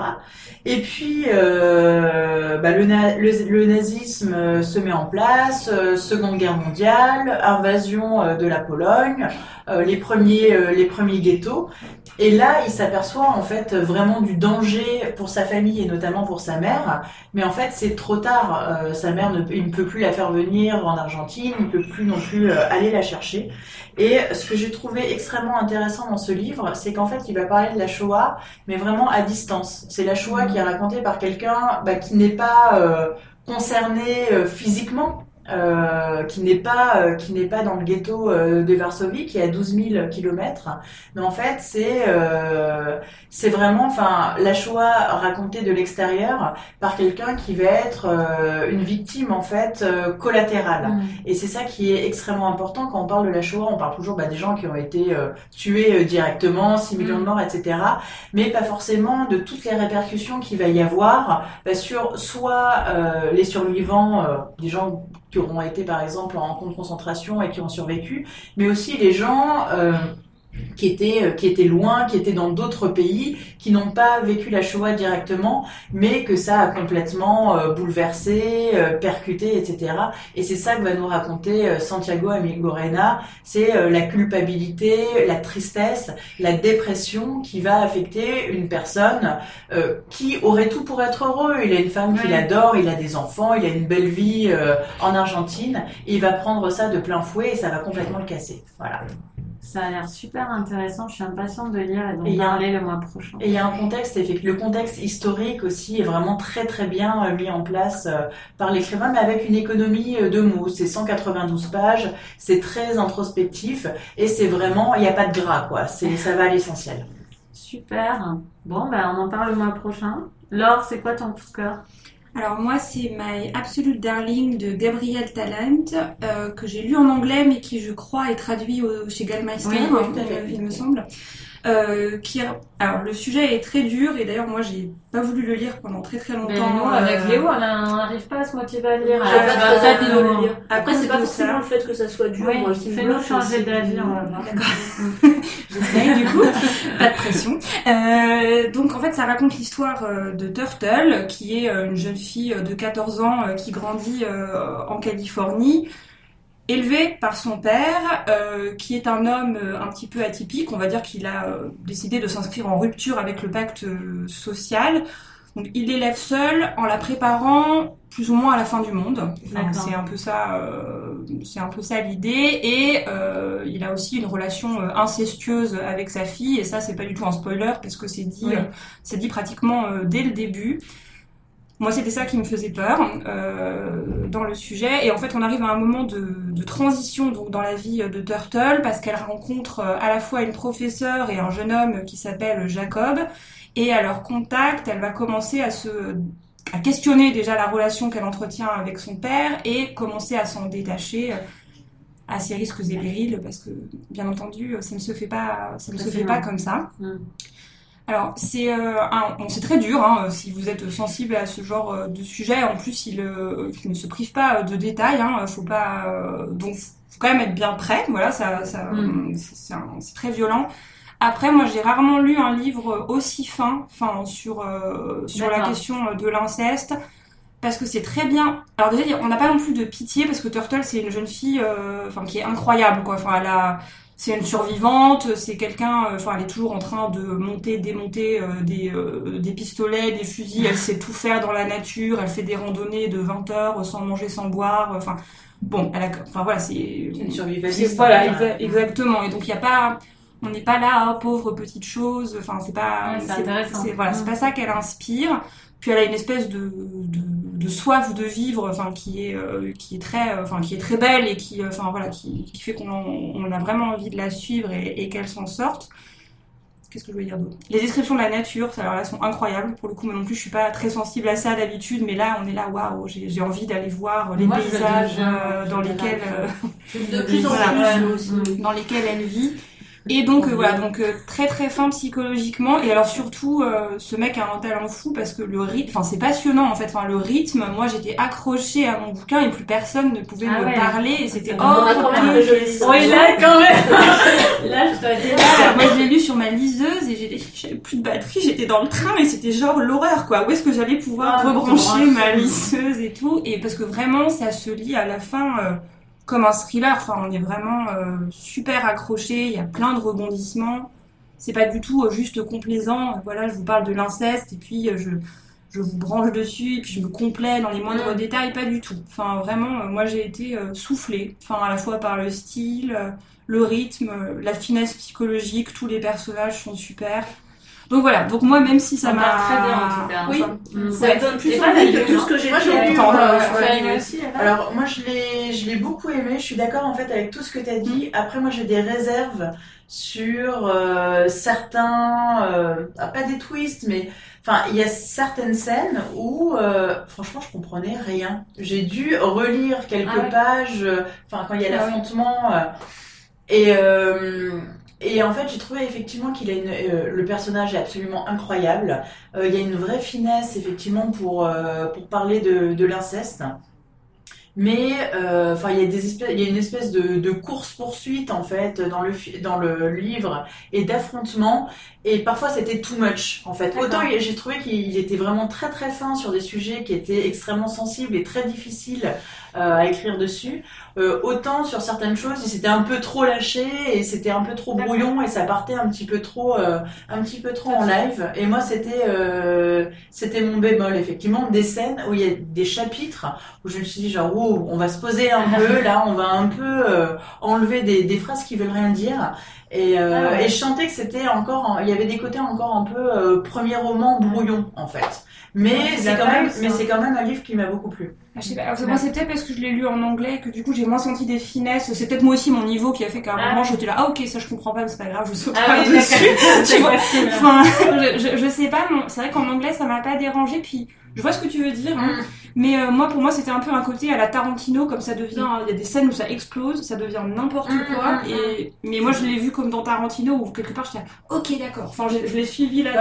Et puis, euh, bah, le, na- le- le nazisme euh, se met en place, euh, Seconde Guerre mondiale, invasion euh, de la Pologne, euh, les premiers, euh, les premiers ghettos. Et là, il s'aperçoit en fait vraiment du danger pour sa famille et notamment pour sa mère. Mais en fait, c'est trop tard. Euh, sa mère ne, il ne peut plus la faire venir en Argentine, il ne peut plus non plus euh, aller la chercher. Et ce que j'ai trouvé extrêmement intéressant dans ce livre, c'est qu'en fait, il va parler de la Shoah, mais vraiment à distance. C'est la Shoah qui est racontée par quelqu'un bah, qui n'est pas euh, concerné euh, physiquement. Euh, qui n'est pas euh, qui n'est pas dans le ghetto euh, de Varsovie qui est à 12 000 kilomètres mais en fait c'est euh, c'est vraiment enfin la Shoah racontée de l'extérieur par quelqu'un qui va être euh, une victime en fait euh, collatérale Mm. et c'est ça qui est extrêmement important quand on parle de la Shoah. On parle toujours bah, des gens qui ont été euh, tués directement, 6 millions de morts, etc. Mais pas forcément de toutes les répercussions qu'il va y avoir bah, sur soit euh, les survivants, euh, des gens qui auront été par exemple en camp de concentration et qui ont survécu, mais aussi les gens euh, qui étaient euh, qui étaient loin, qui étaient dans d'autres pays, qui n'ont pas vécu la Shoah directement, mais que ça a complètement euh, bouleversé, euh, percuté, etc. Et c'est ça que va nous raconter euh, Santiago Amigorena, c'est euh, la culpabilité, la tristesse, la dépression qui va affecter une personne euh, qui aurait tout pour être heureux. Il a une femme qu'il adore, il a des enfants, il a une belle vie euh, en Argentine, et il va prendre ça de plein fouet et ça va complètement le casser. Voilà. Ça a l'air super intéressant. Je suis impatiente de lire et d'en parler le mois prochain. Et il y a un contexte, effectivement, le contexte historique aussi est vraiment très très bien euh, mis en place euh, par l'écrivain, mais avec une économie euh, de mots. C'est 192 pages, c'est très introspectif et c'est vraiment, il n'y a pas de gras quoi. C'est, ça va à l'essentiel. Super. Bon, bah, on en parle le mois prochain. Laure, c'est quoi ton coup de cœur? Alors moi, c'est My Absolute Darling de Gabriel Talent, euh, que j'ai lu en anglais, mais qui, je crois, est traduit au- chez Gallmeister, Oui, oui, euh, il me semble. Euh, qui alors le sujet est très dur et d'ailleurs moi j'ai pas voulu le lire pendant très très Mais longtemps. nous, avec euh, Léo, on n'arrive pas à se motiver à le lire. Ah, pas très vas peut-être envie de nous- le lire. Après, c'est pas forcément ça. le fait que ça soit dur. Oui, moi, qui me fais-nous bloque, changer d'avis, voir. J'essaye du coup, pas de pression. Euh, donc en fait ça raconte l'histoire euh, de Turtle, qui est euh, une jeune fille de 14 ans qui grandit en Californie, élevée par son père, euh, qui est un homme euh, un petit peu atypique. On va dire qu'il a euh, décidé de s'inscrire en rupture avec le pacte euh, social. Donc il l'élève seul en la préparant plus ou moins à la fin du monde. Enfin, c'est un peu ça, euh, c'est un peu ça l'idée. Et euh, il a aussi une relation incestueuse avec sa fille. Et ça, c'est pas du tout un spoiler parce que c'est dit, Oui. c'est dit pratiquement dès le début. Moi, c'était ça qui me faisait peur euh, dans le sujet. Et en fait, on arrive à un moment de, de transition donc dans la vie de Turtle parce qu'elle rencontre euh, à la fois une professeure et un jeune homme qui s'appelle Jacob. Et à leur contact, elle va commencer à se à questionner déjà la relation qu'elle entretient avec son père et commencer à s'en détacher euh, à ses risques et périls parce que bien entendu ça ne se fait pas ça ne se fait pas comme ça. Mm. Alors c'est euh, bon, c'est très dur hein, si vous êtes sensible à ce genre euh, de sujet. En plus il, euh, il ne se prive pas de détails. Hein, faut pas euh, donc faut quand même être bien prêt. Voilà ça, ça Mm. c'est très violent. Après, moi, j'ai rarement lu un livre aussi fin, enfin, sur, euh, sur la question de l'inceste, parce que c'est très bien. Alors déjà, on n'a pas non plus de pitié, parce que Turtle, c'est une jeune fille, euh, enfin, qui est incroyable, quoi. Enfin, elle a, c'est une survivante, c'est quelqu'un, euh, enfin, elle est toujours en train de monter, démonter euh, des, euh, des pistolets, des fusils. Elle sait tout faire dans la nature. Elle fait des randonnées de 20 heures sans manger, sans boire. Enfin, bon, elle a, enfin voilà, c'est Une c'est- survivaliste. Voilà, fait. exa- exactement. Et donc, il n'y a pas. On n'est pas là, ah, pauvre petite chose. Enfin, c'est pas. Ouais, c'est Voilà, c'est Mm. pas ça qu'elle inspire. Puis elle a une espèce de, de, de soif de vivre, enfin qui est euh, qui est très, euh, enfin qui est très belle et qui, euh, enfin voilà, qui, qui fait qu'on on a vraiment envie de la suivre et, et qu'elle s'en sorte. Qu'est-ce que je voulais dire d'autre? Les descriptions de la nature, alors là, sont incroyables. Pour le coup, moi non plus, je suis pas très sensible à ça d'habitude, mais là, on est là, waouh, j'ai envie d'aller voir les Moi, paysages dans le lesquels. De plus en plus dans elle vit. Et donc euh, voilà, donc euh, très très fin psychologiquement. Et alors surtout, euh, ce mec a un talent fou parce que le rythme, enfin c'est passionnant en fait. Enfin le rythme, moi j'étais accrochée à mon bouquin et plus personne ne pouvait Ah me ouais. parler. Et c'était oh quand même que Oui, là, quand même. là, je dois dire. Là, moi je l'ai lu sur ma liseuse et j'avais plus de batterie, j'étais dans le train mais c'était genre l'horreur quoi. Où est-ce que j'allais pouvoir Ah, rebrancher ma liseuse et tout? Et parce que vraiment ça se lit à la fin euh, comme un thriller. Enfin on est vraiment euh, super accroché, il y a plein de rebondissements. C'est pas du tout euh, juste complaisant. Voilà, je vous parle de l'inceste et puis euh, je je vous branche dessus et puis je me complais dans les moindres Mm. détails, pas du tout. Enfin, vraiment, moi j'ai été soufflée, enfin, à la fois par le style, le rythme, la finesse psychologique, tous les personnages sont super. Donc voilà, donc moi même si ça m'a... marche très bien en tout cas. Oui. Enfin, mm. Ça donne plus Et envie que tout ce que j'ai Moi, lu. euh, Alors moi je l'ai je l'ai beaucoup aimé, je suis d'accord en fait avec tout ce que tu as dit. Après moi j'ai des réserves sur euh, certains euh, ah, pas des twists mais enfin il y a certaines scènes où euh, franchement je comprenais rien. J'ai dû relire quelques Ah ouais. pages euh, enfin quand il y a Ah l'affrontement euh, et euh, et en fait, j'ai trouvé effectivement qu'il a une, euh, le personnage est absolument incroyable. Euh, il y a une vraie finesse effectivement pour euh, pour parler de, de l'inceste. Mais enfin, il y a des espèces, il y a une espèce de, de course poursuite en fait dans le dans le livre et d'affrontement. Et parfois c'était too much en fait. Autant j'ai trouvé qu'il était vraiment très très fin sur des sujets qui étaient extrêmement sensibles et très difficiles à écrire dessus. Euh, autant sur certaines choses, il s'était un peu trop lâché et c'était un peu trop brouillon et ça partait un petit peu trop, euh, un petit peu trop en live. Et moi, c'était, euh, c'était mon bémol effectivement des scènes où il y a des chapitres où je me suis dit genre, wow, on va se poser un peu là, on va un peu euh, enlever des, des phrases qui veulent rien dire. Et, euh, Ah ouais. et je sentais que c'était encore, en- il y avait des côtés encore un peu euh, premier roman brouillon en fait. Mais Ouais, c'est quand même, ça. mais c'est quand même un livre qui m'a beaucoup plu. Ah, je sais pas. Alors, moi, c'est peut-être parce que je l'ai lu en anglais que du coup j'ai moins senti des finesses. C'est peut-être moi aussi mon niveau qui a fait qu'à un Ah moment j'étais là, ah ok, ça je comprends pas, mais c'est pas grave, je saute Ah d'accord. Tu vois? possible. Enfin, je, je, je sais pas, c'est vrai qu'en anglais ça m'a pas dérangé. Puis je vois ce que tu veux dire, hein. Mm. mais euh, moi pour moi c'était un peu un côté à la Tarantino, comme ça devient. Il y a des scènes où ça explose, ça devient n'importe Mm, quoi. mm, mm. Et mais moi je l'ai vu comme dans Tarantino où quelque part j'étais ok d'accord. Enfin je, je l'ai suivi là.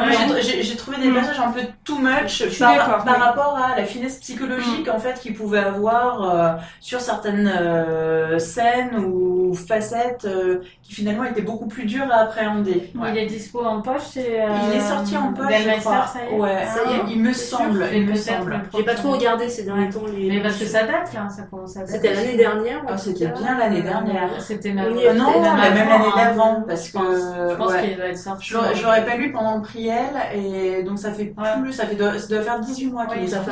J'ai- trouvé des Mm. passages un peu too much Je suis par, par oui. rapport à la finesse psychologique en fait qu'il pouvait avoir euh, sur certaines euh, scènes ou facettes euh, qui finalement étaient beaucoup plus dures à appréhender. Ouais. Il est dispo en poche et. euh, Il est sorti en poche, je crois. ça y est. Ouais, Ça y est. il me sûr semble, me semble. le J'ai pas trop regardé ces derniers temps les. Mais parce que ça date là, ça commence à. C'était l'année dernière. Ah, en c'était cas. bien l'année dernière. C'était On même. non, même même avant, année hein. d'avant, parce Je que pense, je pense ouais. qu'il doit être sorti. Je l'aurais- pas lu pendant le priel et donc ça fait Ouais. plus, ça fait de- ça doit faire 18 mois qu'il est sorti.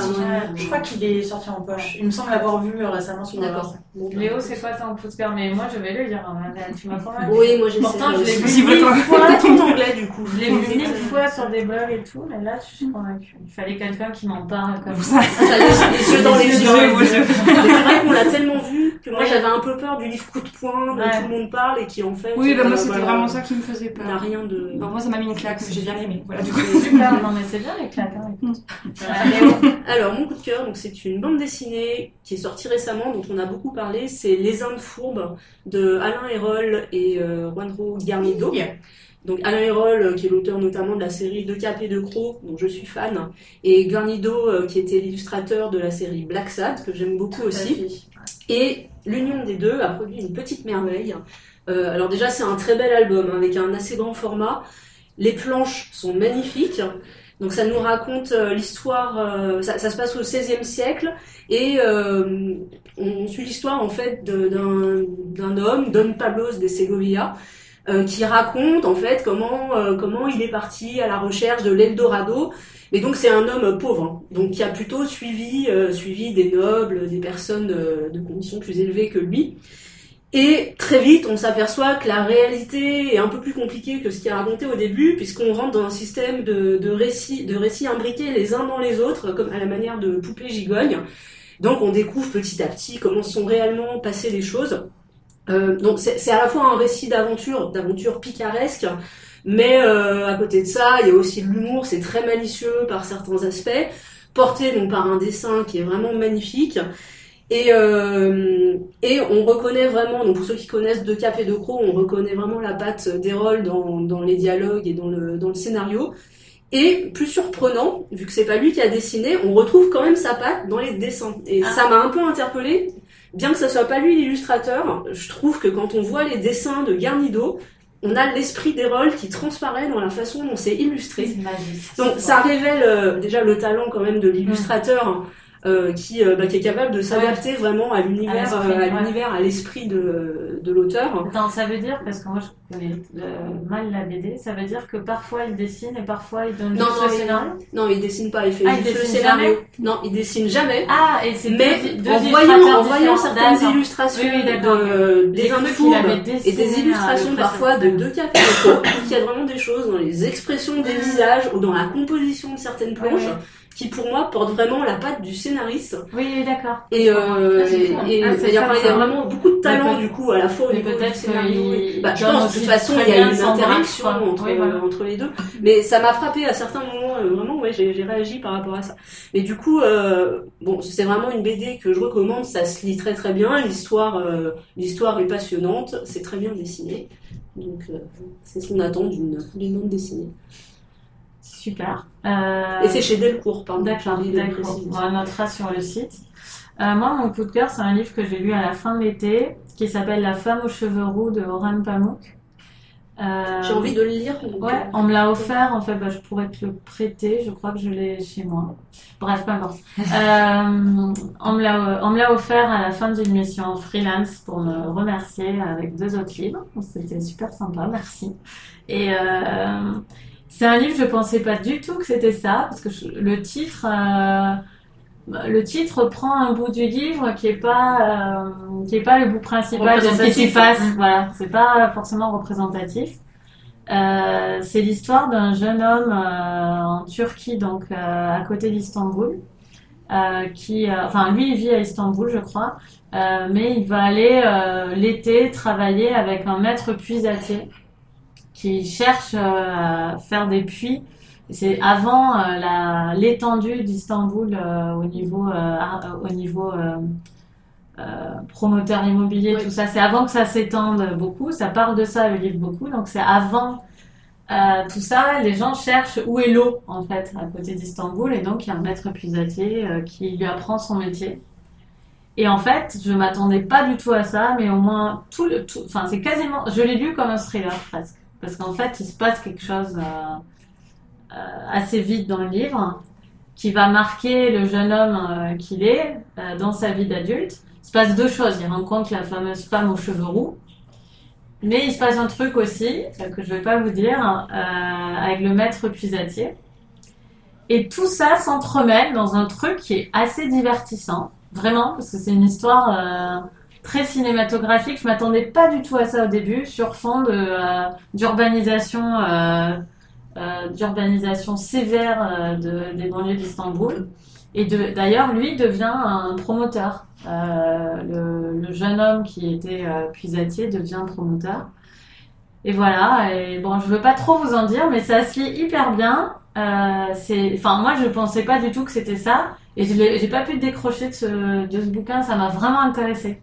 Je crois qu'il est sorti en poche. Il me semble l'avoir vu euh, récemment sur D'accord. Léo, c'est quoi ton coup de cœur? Mais moi, je vais le lire. hein, Tu m'as convaincu. Oui, moi j'ai Pourtant, je l'ai vu mille fois. En anglais du coup. Je l'ai vu mille fois sur des blogs et tout, mais là, je suis convaincue. Il fallait quelqu'un qui m'en parle comme ça. Ça- Ça, les, yeux dans les yeux. c'est vrai qu'on l'a tellement vu que moi Ouais. j'avais un peu peur du livre coup de poing dont Ouais. tout le monde parle et qui en fait. Oui bah euh, moi c'était voilà, vraiment ça qui me faisait n'a peur. rien de. Bon, moi ça m'a mis une claque, j'ai bien aimé. Voilà du coup. Super, non mais c'est bien les claques. Hein, écoute. Euh, Léo, Alors mon coup de cœur, donc c'est une bande dessinée qui est sortie récemment, dont on a beaucoup parlé, c'est Les Indes fourbes de Alain Hérol et euh, Juanjo Garnido. Donc Alain Hérol, euh, qui est l'auteur notamment de la série De Cap et de Croc, dont je suis fan, et Garnido, euh, qui était l'illustrateur de la série Black Sad, que j'aime beaucoup aussi. Et l'union des deux a produit une petite merveille. Euh, alors déjà, c'est un très bel album hein, avec un assez grand format. Les planches sont magnifiques. Donc ça nous raconte euh, l'histoire, euh, ça, se passe au XVIe siècle et on suit l'histoire en fait d'un homme, Don Pablos de Segovia, qui raconte en fait comment comment il est parti à la recherche de l'Eldorado. Et donc c'est un homme pauvre, hein, donc qui a plutôt suivi euh, suivi des nobles, des personnes de, de conditions plus élevées que lui. Et très vite, on s'aperçoit que la réalité est un peu plus compliquée que ce qui est raconté au début, puisqu'on rentre dans un système de, récits, de imbriqués les uns dans les autres, comme à la manière de poupées gigognes. Donc on découvre petit à petit comment sont réellement passées les choses. Euh, donc c'est à la fois un récit d'aventure, d'aventure picaresque, mais euh, à côté de ça, il y a aussi de l'humour, c'est très malicieux par certains aspects, porté donc par un dessin qui est vraiment magnifique. Et, euh, et on reconnaît vraiment, donc pour ceux qui connaissent De Cap et De Croc, on reconnaît vraiment la patte d'Erol dans, dans les dialogues et dans le, dans le scénario. Et plus surprenant, vu que c'est pas lui qui a dessiné, on retrouve quand même sa patte dans les dessins. Et Ah. ça m'a un peu interpellée. Bien que ça soit pas lui l'illustrateur, je trouve que quand on voit les dessins de Garnido, on a l'esprit d'Erol qui transparaît dans la façon dont c'est illustré. magique. Donc ça révèle euh, déjà le talent quand même de l'illustrateur euh, qui, euh, bah, qui est capable de s'adapter vraiment à l'univers, euh, à l'univers, à l'esprit de, de l'auteur. Attends, ça veut dire, parce que moi je connais mal la BD, ça veut dire que parfois il dessine et parfois il donne Non, non, le il- scénario Non, il dessine pas, il fait Ah, il le scénario. Non, il dessine jamais. Ah, et c'est Mais deux, deux en voyant, en certaines illustrations Oui, oui, de, des avait et des illustrations parfois de deux capes il y a vraiment des choses dans les expressions des visages ou dans la composition de certaines planches Ouais. Qui pour moi portent vraiment la patte du scénariste. Oui, d'accord. Et, euh, Ah, et, et- Ah, y a ça, enfin, il y a ça. vraiment beaucoup de talent du coup à la fois au niveau du peut-être scénario. Bah, je pense de toute façon il y a une interaction quoi. entre, Oui, voilà. entre les deux. Mais ça m'a frappé à certains moments, euh, vraiment ouais j'ai réagi par rapport à ça. Mais du coup euh, bon c'est vraiment une BD que je recommande, ça se lit très très bien, l'histoire euh, l'histoire est passionnante, c'est très bien dessiné. Donc euh, c'est ce qu'on attend d'une bande dessinée. Super. Euh, Et c'est chez Delcourt, pardon. D'accord, de préciser. On notera sur le site. Euh, moi, mon coup de cœur, c'est un livre que j'ai lu à la fin de l'été, qui s'appelle La femme aux cheveux roux de Oran Pamuk. Euh, J'ai envie de le lire. donc, Ouais, on me l'a offert, en fait, bah, je pourrais te le prêter, je crois que je l'ai chez moi. Bref, peu importe. On me l'a, offert à la fin d'une mission freelance pour me remercier avec deux autres livres. C'était super sympa, merci. Et c'est un livre, je pensais pas du tout que c'était ça, parce que je- le titre, euh, le titre prend un bout du livre qui est pas, euh, qui est pas le bout principal de ce qui s'y passe. Mm. Voilà, c'est pas forcément représentatif. Euh, c'est l'histoire d'un jeune homme en Turquie, donc à côté d'Istanbul, qui, enfin lui, il vit à Istanbul, je crois, mais il va aller l'été travailler avec un maître puisatier qui cherche euh, à faire des puits. C'est avant euh, la l'étendue d'Istanbul euh, au niveau au niveau promoteur immobilier, Oui. tout ça. C'est avant que ça s'étende beaucoup. Ça parle de ça, le livre, beaucoup. Donc c'est avant euh, tout ça. Les gens cherchent où est l'eau, en fait, à côté d'Istanbul. Et donc il y a un maître puisatier euh, qui lui apprend son métier. Et en fait, je m'attendais pas du tout à ça, mais au moins tout le, tout, enfin c'est quasiment, je l'ai lu comme un thriller presque, parce qu'en fait il se passe quelque chose euh, euh, assez vite dans le livre qui va marquer le jeune homme euh, qu'il est dans sa vie d'adulte. Il se passe deux choses. Il rencontre la fameuse femme aux cheveux roux, mais il se passe un truc aussi que je vais pas vous dire avec le maître puisatier. Et tout ça s'entremêle dans un truc qui est assez divertissant, vraiment, parce que c'est une histoire très cinématographique. Je m'attendais pas du tout à ça au début, sur fond euh, d'urbanisation, euh, euh, d'urbanisation sévère de, des banlieues d'Istanbul. Et d'ailleurs, lui devient un promoteur. Le, jeune homme qui était puisatier devient promoteur. Et voilà. Et bon, je veux pas trop vous en dire, mais ça se lit hyper bien. Enfin, moi, je pensais pas du tout que c'était ça. Et je j'ai pas pu décrocher de ce, de ce bouquin, ça m'a vraiment intéressé.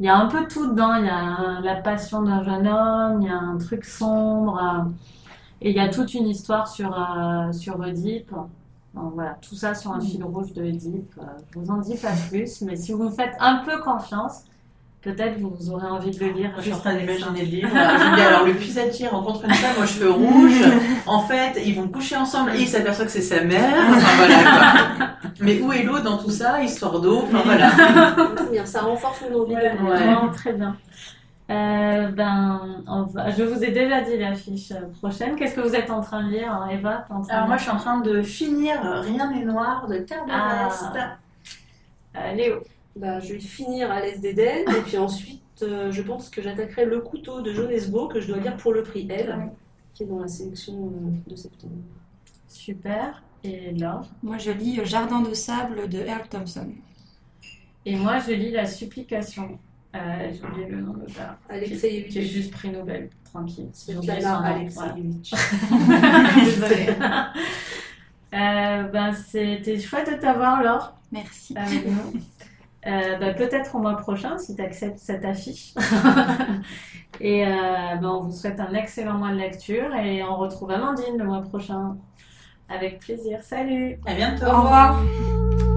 Il y a un peu tout dedans, il y a la passion d'un jeune homme, il y a un truc sombre, euh, et il y a toute une histoire sur, euh, sur Oedipe. Donc, voilà, tout ça sur un fil rouge de Oedipe. Euh, je vous en dis pas plus, mais si vous me faites un peu confiance, peut-être vous aurez envie de le lire. Je suis en train d'imaginer le livre. Je me dis, alors, le puisatier rencontre une femme aux cheveux rouges. En fait, ils vont coucher ensemble et il s'aperçoit que c'est sa mère. Enfin, voilà, quoi. Mais où est l'eau dans tout ça Histoire d'eau? Enfin, voilà. Très bien, ça renforce mon envie de Ouais. Vraiment très bien. Euh, ben, on va- je vous ai déjà dit l'affiche prochaine. Qu'est-ce que vous êtes en train de lire, hein, Eva? En train Alors, moi, je suis en train de finir Rien n'est noir de Terre de Ah. Euh, Léo. Bah, je vais finir à l'Est d'Éden, et puis ensuite, euh, je pense que j'attaquerai Le couteau de Jonesbo, que je dois lire pour le prix Elle, qui est dans la sélection euh, de septembre. Super. Et Laure. Moi, je lis Jardin de sable de Earl Thompson. Et moi, je lis La Supplication. Euh, J'ai oublié le nom de l'auteur. J'ai Alexeïevitch. juste pris Nobel. Tranquille. Alexeïevitch. Voilà. Désolée. Euh, ben, c'était chouette de t'avoir, Laure, Merci. avec nous. Euh, ben, peut-être au mois prochain, si tu acceptes cette affiche. et euh, ben, on vous souhaite un excellent mois de lecture et on retrouve Amandine le mois prochain. Avec plaisir. Salut À bientôt. Au revoir.